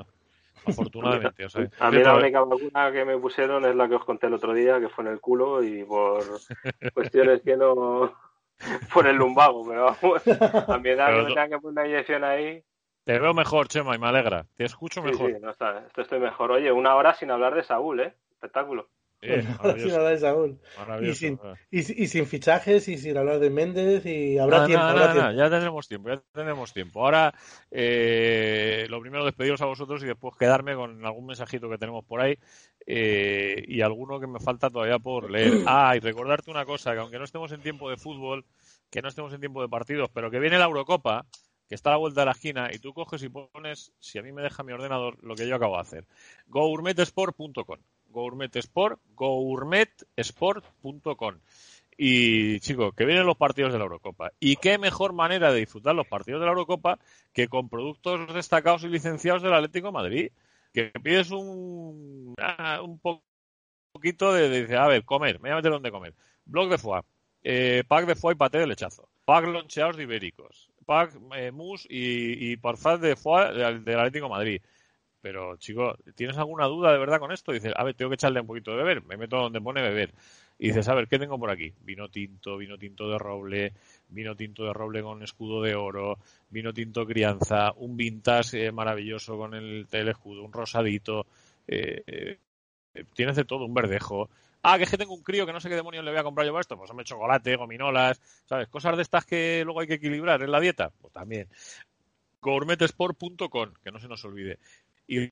Afortunadamente. <laughs> a mí la única vacuna que me pusieron es la que os conté el otro día, que fue en el culo y por <laughs> cuestiones que no... <laughs> por el lumbago, pero vamos, a mi edad me que poner una inyección ahí. Te veo mejor, Chema, y me alegra. Te escucho mejor. Sí, no está, esto estoy mejor. Oye, una hora sin hablar de Saúl, ¿eh? Espectáculo. <laughs> sin hablar de Saúl. Y sin, y, sin, fichajes y sin hablar de Méndez y habrá tiempo. ya tenemos tiempo, ya tenemos tiempo. Ahora, eh, lo primero despediros a vosotros y después quedarme con algún mensajito que tenemos por ahí eh, y alguno que me falta todavía por leer. <clears throat> Ah, y recordarte una cosa, que aunque no estemos en tiempo de fútbol, que no estemos en tiempo de partidos, pero que viene la Eurocopa que está a la vuelta de la esquina y tú coges y pones, si a mí me deja mi ordenador, lo que yo acabo de hacer. gourmetesport.com. Gourmetesport, gourmetesport.com. Y chicos, que vienen los partidos de la Eurocopa. Y qué mejor manera de disfrutar los partidos de la Eurocopa que con productos destacados y licenciados del Atlético Madrid. Que pides un, un poquito de, de, a ver, comer, me voy a meter donde comer. Blog de foie, eh, pack de foie y paté de lechazo, pack loncheados de ibéricos, pack eh, mousse y, y parfait de foie del, Atlético Madrid. Pero, chico, ¿tienes alguna duda de verdad con esto? Dices, a ver, tengo que echarle un poquito de beber. Me meto donde pone beber. Y dices, a ver, ¿qué tengo por aquí? Vino tinto, vino tinto de roble, vino tinto de roble con escudo de oro, vino tinto crianza, un vintage eh, maravilloso con el, el, escudo, un rosadito. Eh, tienes de todo, un verdejo. Ah, que es que tengo un crío que no sé qué demonios le voy a comprar yo para esto. Pues hombre, chocolate, gominolas, ¿sabes? Cosas de estas que luego hay que equilibrar en la dieta. Pues también. Gourmetesport.com, que no se nos olvide. Y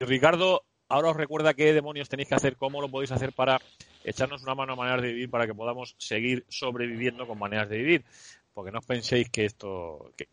Ricardo, ahora os recuerda qué demonios tenéis que hacer, cómo lo podéis hacer para echarnos una mano a maneras de vivir para que podamos seguir sobreviviendo con maneras de vivir. Porque no os penséis que esto, que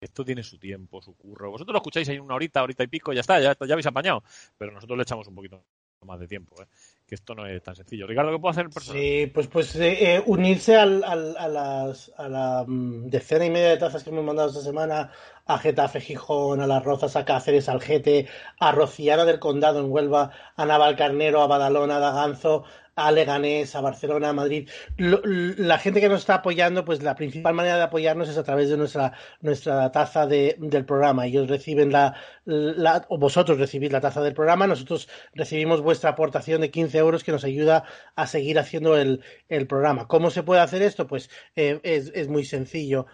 esto tiene su tiempo, su curro. Vosotros lo escucháis ahí una horita, horita y pico, ya está, ya, ya habéis apañado. Pero nosotros le echamos un poquito más de tiempo, ¿eh? Que esto no es tan sencillo. Ricardo, ¿qué puede hacer el personal? Sí, pues, pues eh, eh, unirse al, al, a, las, a la um, decena y media de tazas que hemos mandado esta semana a Getafe, Gijón, a Las Rozas, a Cáceres, al Gete, a Rociana del Condado en Huelva, a Navalcarnero, a Badalona, a Daganzo, a Leganés, a Barcelona, a Madrid. la gente que nos está apoyando, pues la principal manera de apoyarnos es a través de nuestra, nuestra taza de, del programa. Ellos reciben la, o vosotros recibís la taza del programa, nosotros recibimos vuestra aportación de 15 euros que nos ayuda a seguir haciendo el, el programa. ¿Cómo se puede hacer esto? Pues eh, es, es, muy sencillo.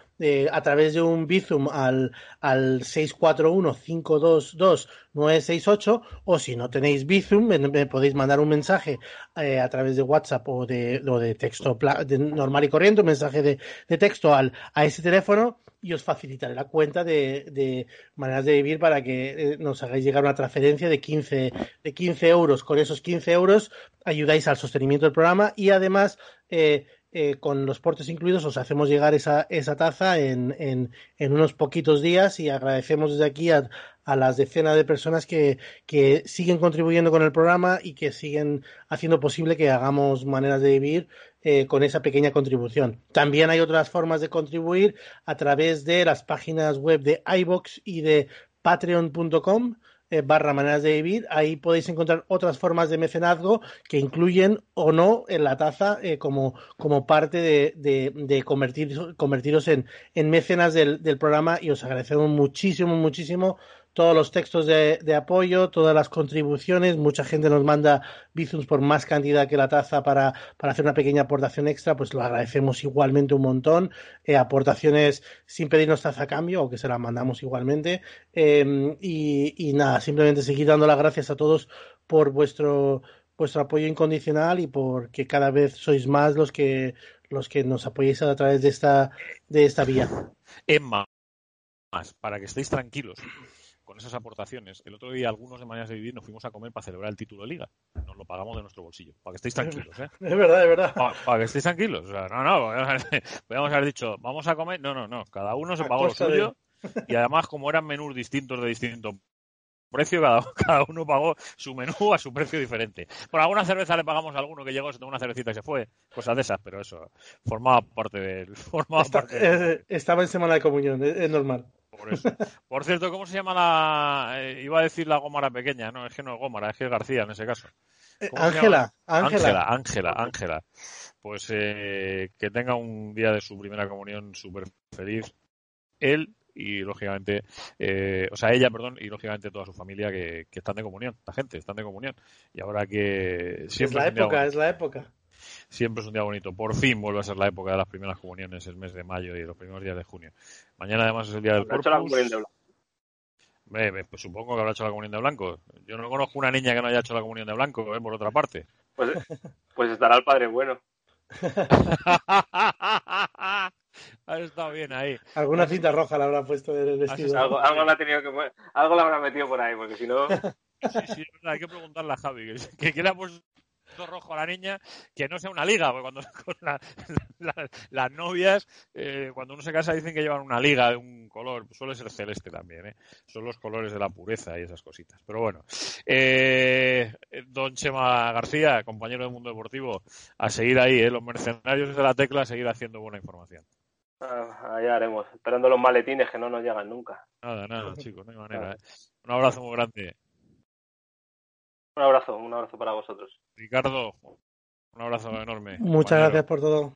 A través de un Bizum al, al 641-522-968 o si no tenéis Bizum me, podéis mandar un mensaje eh, a través de WhatsApp o de, o de texto de normal y corriente, un mensaje de, de texto al, a ese teléfono y os facilitaré la cuenta de, de maneras de vivir para que eh, nos hagáis llegar una transferencia de 15, de 15 euros. Con esos 15 euros ayudáis al sostenimiento del programa y además eh, eh, con los portes incluidos os hacemos llegar esa, esa taza en, en, unos poquitos días y agradecemos desde aquí a, a las decenas de personas que, que, siguen contribuyendo con el programa y que siguen haciendo posible que hagamos maneras de vivir eh, con esa pequeña contribución. También hay otras formas de contribuir a través de las páginas web de iBox y de patreon.com eh, barra maneras de vivir. Ahí podéis encontrar otras formas de mecenazgo que incluyen o no en la taza eh, como, como parte de, de, de convertir, convertiros en, en mecenas del, del programa y os agradecemos muchísimo, muchísimo todos los textos de, apoyo, todas las contribuciones. Mucha gente nos manda Bizums por más cantidad que la taza para, para hacer una pequeña aportación extra, pues lo agradecemos igualmente un montón. Eh, aportaciones sin pedirnos taza a cambio, o que se las mandamos igualmente. Eh, y, nada, simplemente seguir dando las gracias a todos por vuestro vuestro apoyo incondicional y porque cada vez sois más los que los que nos apoyéis a través de esta de esta vía. Emma, para que estéis tranquilos, con esas aportaciones. El otro día, algunos de Maneras de Vivir nos fuimos a comer para celebrar el título de Liga. Nos lo pagamos de nuestro bolsillo. Para que estéis <laughs> tranquilos, ¿eh? Es verdad, es verdad. Para, para que estéis tranquilos. O sea, no, no. <laughs> Podríamos haber dicho, vamos a comer. No, no, no. Cada uno se pagó lo suyo. De... Y además, como eran menús distintos de distinto precio, cada, <laughs> cada, uno pagó su menú a su precio diferente. Por alguna cerveza le pagamos a alguno que llegó, se tomó una cervecita y se fue. Cosas de esas, pero eso formaba parte del. Formaba Está, parte de... eh, estaba en semana de comunión, es normal. Por, eso. Por cierto, ¿cómo se llama la. Eh, iba a decir la gómara pequeña, no, es que no es gómara, es que es García en ese caso. Ángela, Ángela. Ángela, Ángela. Pues eh, que tenga un día de su primera comunión súper feliz. Él y lógicamente, eh, o sea, ella, perdón, y lógicamente toda su familia que, que, están de comunión, la gente están de comunión. Y ahora que siempre es la época, es la época. Siempre es un día bonito. Por fin vuelve a ser la época de las primeras comuniones, el mes de mayo y los primeros días de junio. Mañana además es el día del Corpus. La comunión de blanco. pues supongo que habrá hecho la comunión de blanco. Yo no conozco una niña que no haya hecho la comunión de blanco, ¿eh? por otra parte. Pues, pues estará el padre bueno. <laughs> ha estado bien ahí. Alguna cinta roja le habrá puesto en el vestido. Algo, algo, le ha tenido que, algo le habrá metido por ahí, porque si no. Sí, sí, hay que preguntarle a Javi, que, que le ha puesto rojo a la niña, que no sea una liga, porque cuando <laughs> con la, la, las novias, eh, cuando uno se casa dicen que llevan una liga de un color, suele ser celeste también, ¿eh? son los colores de la pureza y esas cositas. Pero bueno, eh, don Chema García, compañero del mundo deportivo, a seguir ahí, ¿eh? los mercenarios de la tecla, a seguir haciendo buena información. Ah, allá haremos, esperando los maletines que no nos llegan nunca. Nada, nada, <laughs> chicos, no hay manera. ¿eh? Un abrazo muy grande. Un abrazo, un abrazo para vosotros. Ricardo, un abrazo enorme. Muchas compañero. gracias por todo.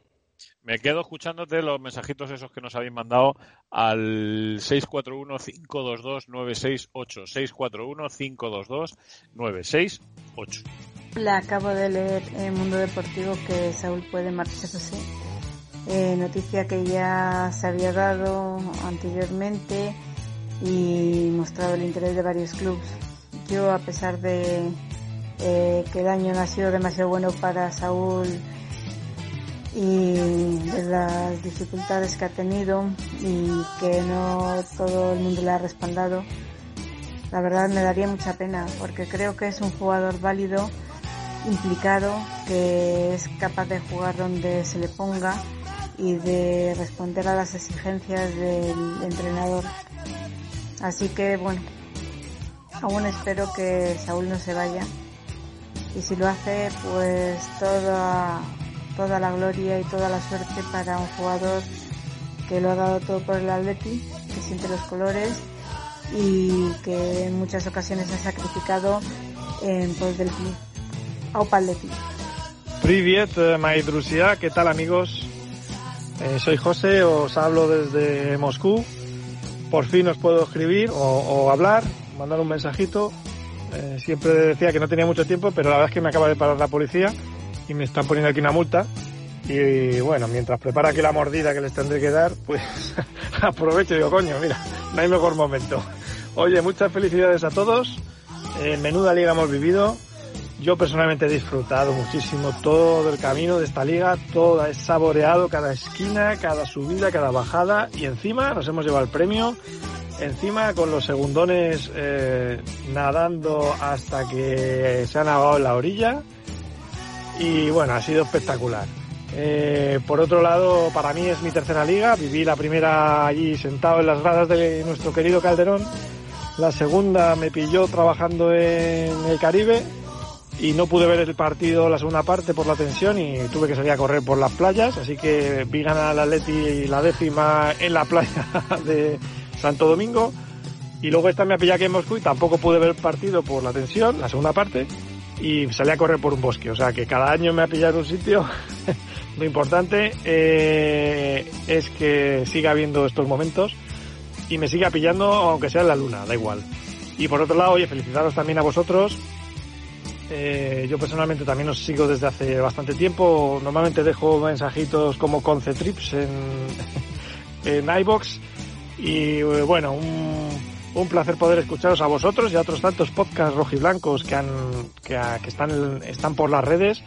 Me quedo escuchándote los mensajitos esos que nos habéis mandado al 641-522-968. 641-522-968. Le acabo de leer en Mundo Deportivo que Saúl puede marcharse. Eh, noticia que ya se había dado anteriormente y mostrado el interés de varios clubes. A pesar de eh, que el año no ha sido demasiado bueno para Saúl y de las dificultades que ha tenido y que no todo el mundo le ha respaldado. La verdad me daría mucha pena porque creo que es un jugador válido implicado, que es capaz de jugar donde se le ponga y de responder a las exigencias del entrenador. Así que bueno, Aún espero que Saúl no se vaya. Y si lo hace, pues toda, toda la gloria y toda la suerte para un jugador que lo ha dado todo por el Atleti, que siente los colores y que en muchas ocasiones ha sacrificado en pos del club. Aupa Atleti. Privet, eh, Maidrusia, ¿qué tal amigos? Eh, soy José, os hablo desde Moscú. Por fin os puedo escribir o hablar mandar un mensajito. Eh, siempre decía que no tenía mucho tiempo, pero la verdad es que me acaba de parar la policía y me están poniendo aquí una multa. Y bueno, mientras prepara aquí la mordida que les tendré que dar, pues <laughs> aprovecho y digo, coño, mira, no hay mejor momento. Oye, muchas felicidades a todos. En menuda liga hemos vivido. Yo personalmente he disfrutado muchísimo todo el camino de esta liga, todo he saboreado cada esquina, cada subida, cada bajada y encima nos hemos llevado el premio, encima con los segundones eh, nadando hasta que se han ahogado en la orilla. Y bueno, ha sido espectacular. Eh, por otro lado, para mí es mi tercera liga, viví la primera allí sentado en las gradas de nuestro querido Calderón, la segunda me pilló trabajando en el Caribe y no pude ver el partido la segunda parte por la tensión y tuve que salir a correr por las playas, así que vi ganar al Atleti la décima en la playa <laughs> de Santo Domingo y luego esta me ha pillado aquí en Moscú y tampoco pude ver el partido por la tensión, la segunda parte, y salí a correr por un bosque, o sea que cada año me ha pillado un sitio. <laughs> Lo importante eh, es que siga habiendo estos momentos y me siga pillando aunque sea en la luna, da igual. Y por otro lado, oye, felicitaros también a vosotros eh, yo personalmente también os sigo desde hace bastante tiempo. Normalmente dejo mensajitos como Concetrips en, <laughs> en iBox. Y eh, bueno, un, un, placer poder escucharos a vosotros y a otros tantos podcasts rojiblancos que, han, que, que están, están por las redes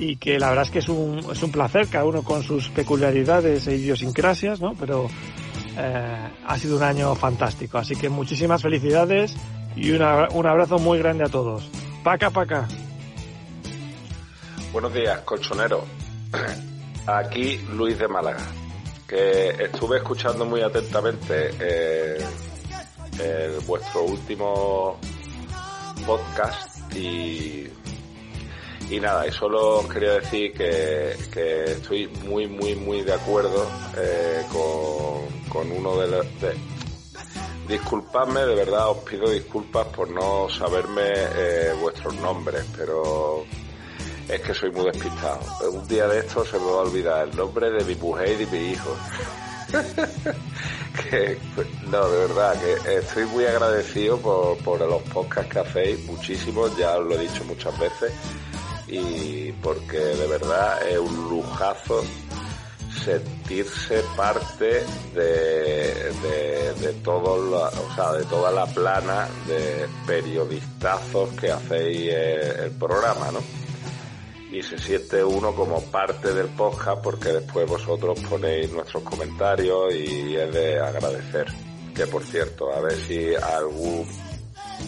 y que la verdad es que es un, es un placer, cada uno con sus peculiaridades e idiosincrasias, ¿no? Pero eh, ha sido un año fantástico. Así que muchísimas felicidades y una, un abrazo muy grande a todos. Paca, paca. Buenos días, colchonero. <clears throat> Aquí Luis de Málaga, que estuve escuchando muy atentamente eh, vuestro último podcast y, y nada, y solo quería decir que, estoy muy, muy, muy de acuerdo eh, con, con uno de los... Disculpadme, de verdad os pido disculpas por no saberme eh, vuestros nombres, pero es que soy muy despistado. Un día de esto se me va a olvidar el nombre de mi mujer y de mi hijo. <laughs> que, no, de verdad, que estoy muy agradecido por, los podcasts que hacéis, muchísimos, ya os lo he dicho muchas veces, y porque de verdad es un lujazo sentirse parte de, de, todo o sea, de toda la plana de periodistazos que hacéis el, programa, ¿no? Y se siente uno como parte del podcast porque después vosotros ponéis nuestros comentarios y es de agradecer. Que por cierto, a ver si algún,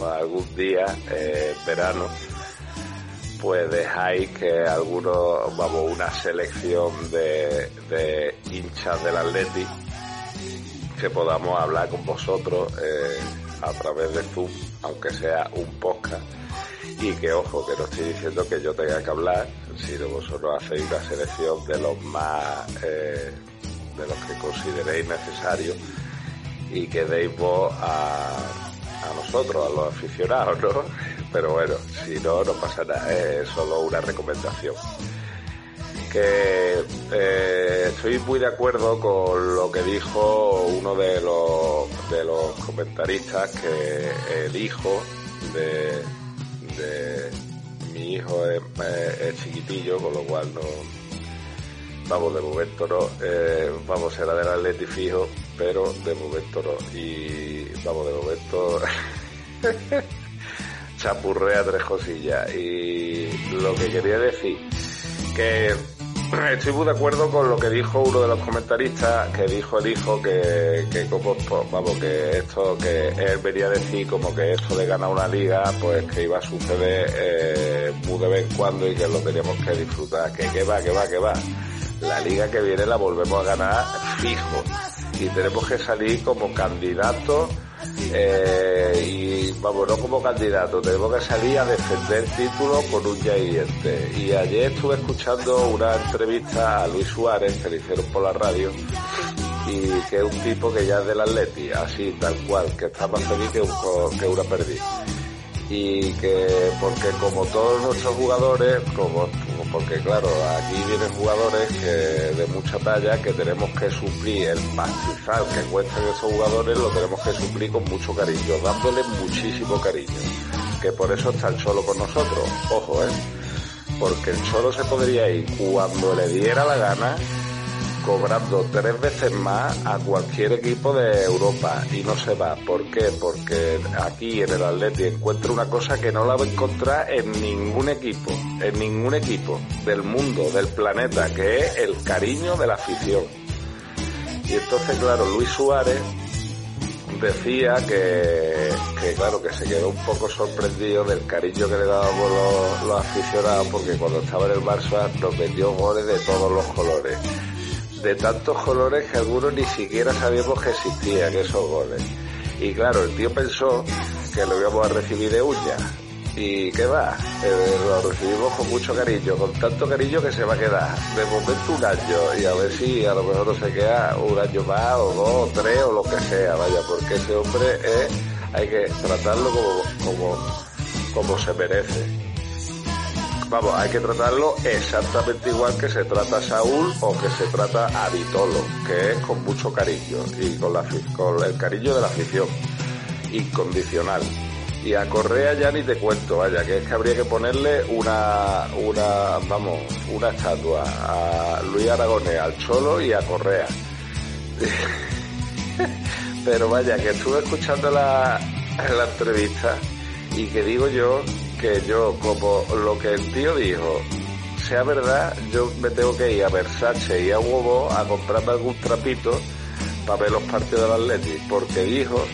algún día, eh, verano, pues dejáis que algunos, vamos, una selección de, de hinchas del Atleti que podamos hablar con vosotros eh, a través de Zoom, aunque sea un podcast. Y que ojo, que no estoy diciendo que yo tenga que hablar, sino vosotros hacéis una selección de los más, eh, de los que consideréis necesarios y que deis voz a, a nosotros, a los aficionados, ¿no? Pero bueno, si no, no pasa nada, es solo una recomendación. Que eh, estoy muy de acuerdo con lo que dijo uno de los, de los comentaristas, que el hijo de, mi hijo es, chiquitillo, con lo cual no, vamos, de momento no, eh, vamos, será del Atleti fijo, pero de momento no. Y vamos, de momento <laughs> chapurrea tres cosillas. Y lo que quería decir, que estoy muy de acuerdo con lo que dijo uno de los comentaristas, que dijo el hijo que, que como, pues, vamos, que esto, que él venía a decir como que esto de ganar una liga, pues que iba a suceder eh, muy de vez en cuando y que lo teníamos que disfrutar. Que, que va, que va, que va. La liga que viene la volvemos a ganar fijo. Y tenemos que salir como candidatos eh, y vamos, no como candidato, tenemos que salir a defender títulos con un ya Y ayer estuve escuchando una entrevista a Luis Suárez que le hicieron por la radio y que es un tipo que ya es del Atleti, así, tal cual, que está más feliz que, un, que una perdida y que porque como todos nuestros jugadores, como porque claro, aquí vienen jugadores que de mucha talla que tenemos que suplir el pastizal que cuestan esos jugadores, lo tenemos que suplir con mucho cariño, dándole muchísimo cariño. Que por eso está el Cholo con nosotros, ojo, eh, porque el Cholo se podría ir cuando le diera la gana cobrando tres veces más a cualquier equipo de Europa y no se va. ¿Por qué? Porque aquí en el Atleti encuentra una cosa que no la va a encontrar en ningún equipo, en ningún equipo del mundo, del planeta, que es el cariño de la afición. Y entonces, claro, Luis Suárez decía que, que, claro, que se quedó un poco sorprendido del cariño que le dábamos los, los aficionados porque cuando estaba en el Barça nos metió goles de todos los colores de tantos colores que algunos ni siquiera sabíamos que existían esos goles. Y claro, el tío pensó que lo íbamos a recibir de uña. ¿Y qué va? Eh, lo recibimos con mucho cariño, con tanto cariño que se va a quedar. De momento un año, y a ver si a lo mejor no se queda un año más, o dos, o tres, o lo que sea, vaya, porque ese hombre hay que tratarlo como, como, como se merece vamos, hay que tratarlo exactamente igual que se trata Saúl o que se trata a Vitolo, que es con mucho cariño y con, el cariño de la afición, incondicional. Y a Correa ya ni te cuento, vaya, que es que habría que ponerle una, una, vamos, una estatua a Luis Aragonés, al Cholo y a Correa. <laughs> Pero vaya, que estuve escuchando la entrevista y que digo yo que yo, como lo que el tío dijo, sea verdad, yo me tengo que ir a Versace y a Hugo a comprarme algún trapito para ver los partidos del Atleti, porque dijo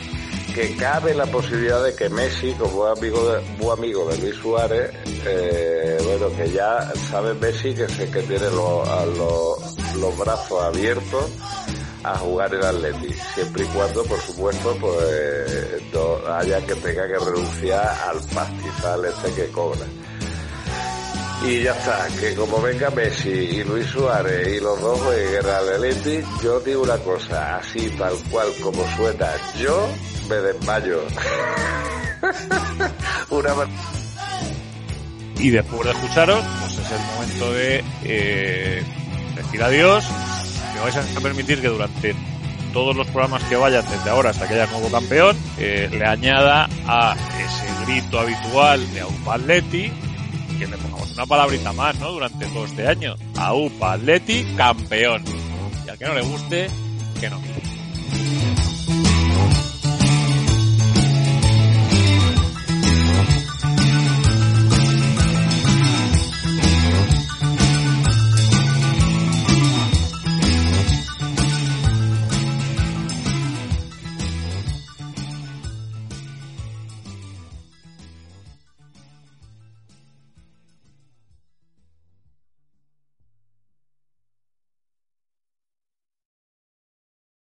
que cabe la posibilidad de que Messi, como amigo de, amigo de Luis Suárez, eh, bueno, que ya sabe Messi que, se, que tiene los brazos abiertos a jugar el Atleti, siempre y cuando, por supuesto, pues haya que tenga que renunciar al pastizal este que cobra. Y ya está, que como venga Messi y Luis Suárez y los dos jueguen al Atleti, yo digo una cosa, así tal cual como suena, yo me desmayo. <laughs> una y después de escucharos, pues es el momento de eh, decir adiós me vais a permitir que durante todos los programas que vayan desde ahora hasta que haya nuevo campeón, eh, le añada a ese grito habitual de Aupa Atleti, que le pongamos una palabrita más, ¿no? Durante todo este año. Aupa Atleti, campeón. Y al que no le guste, que no.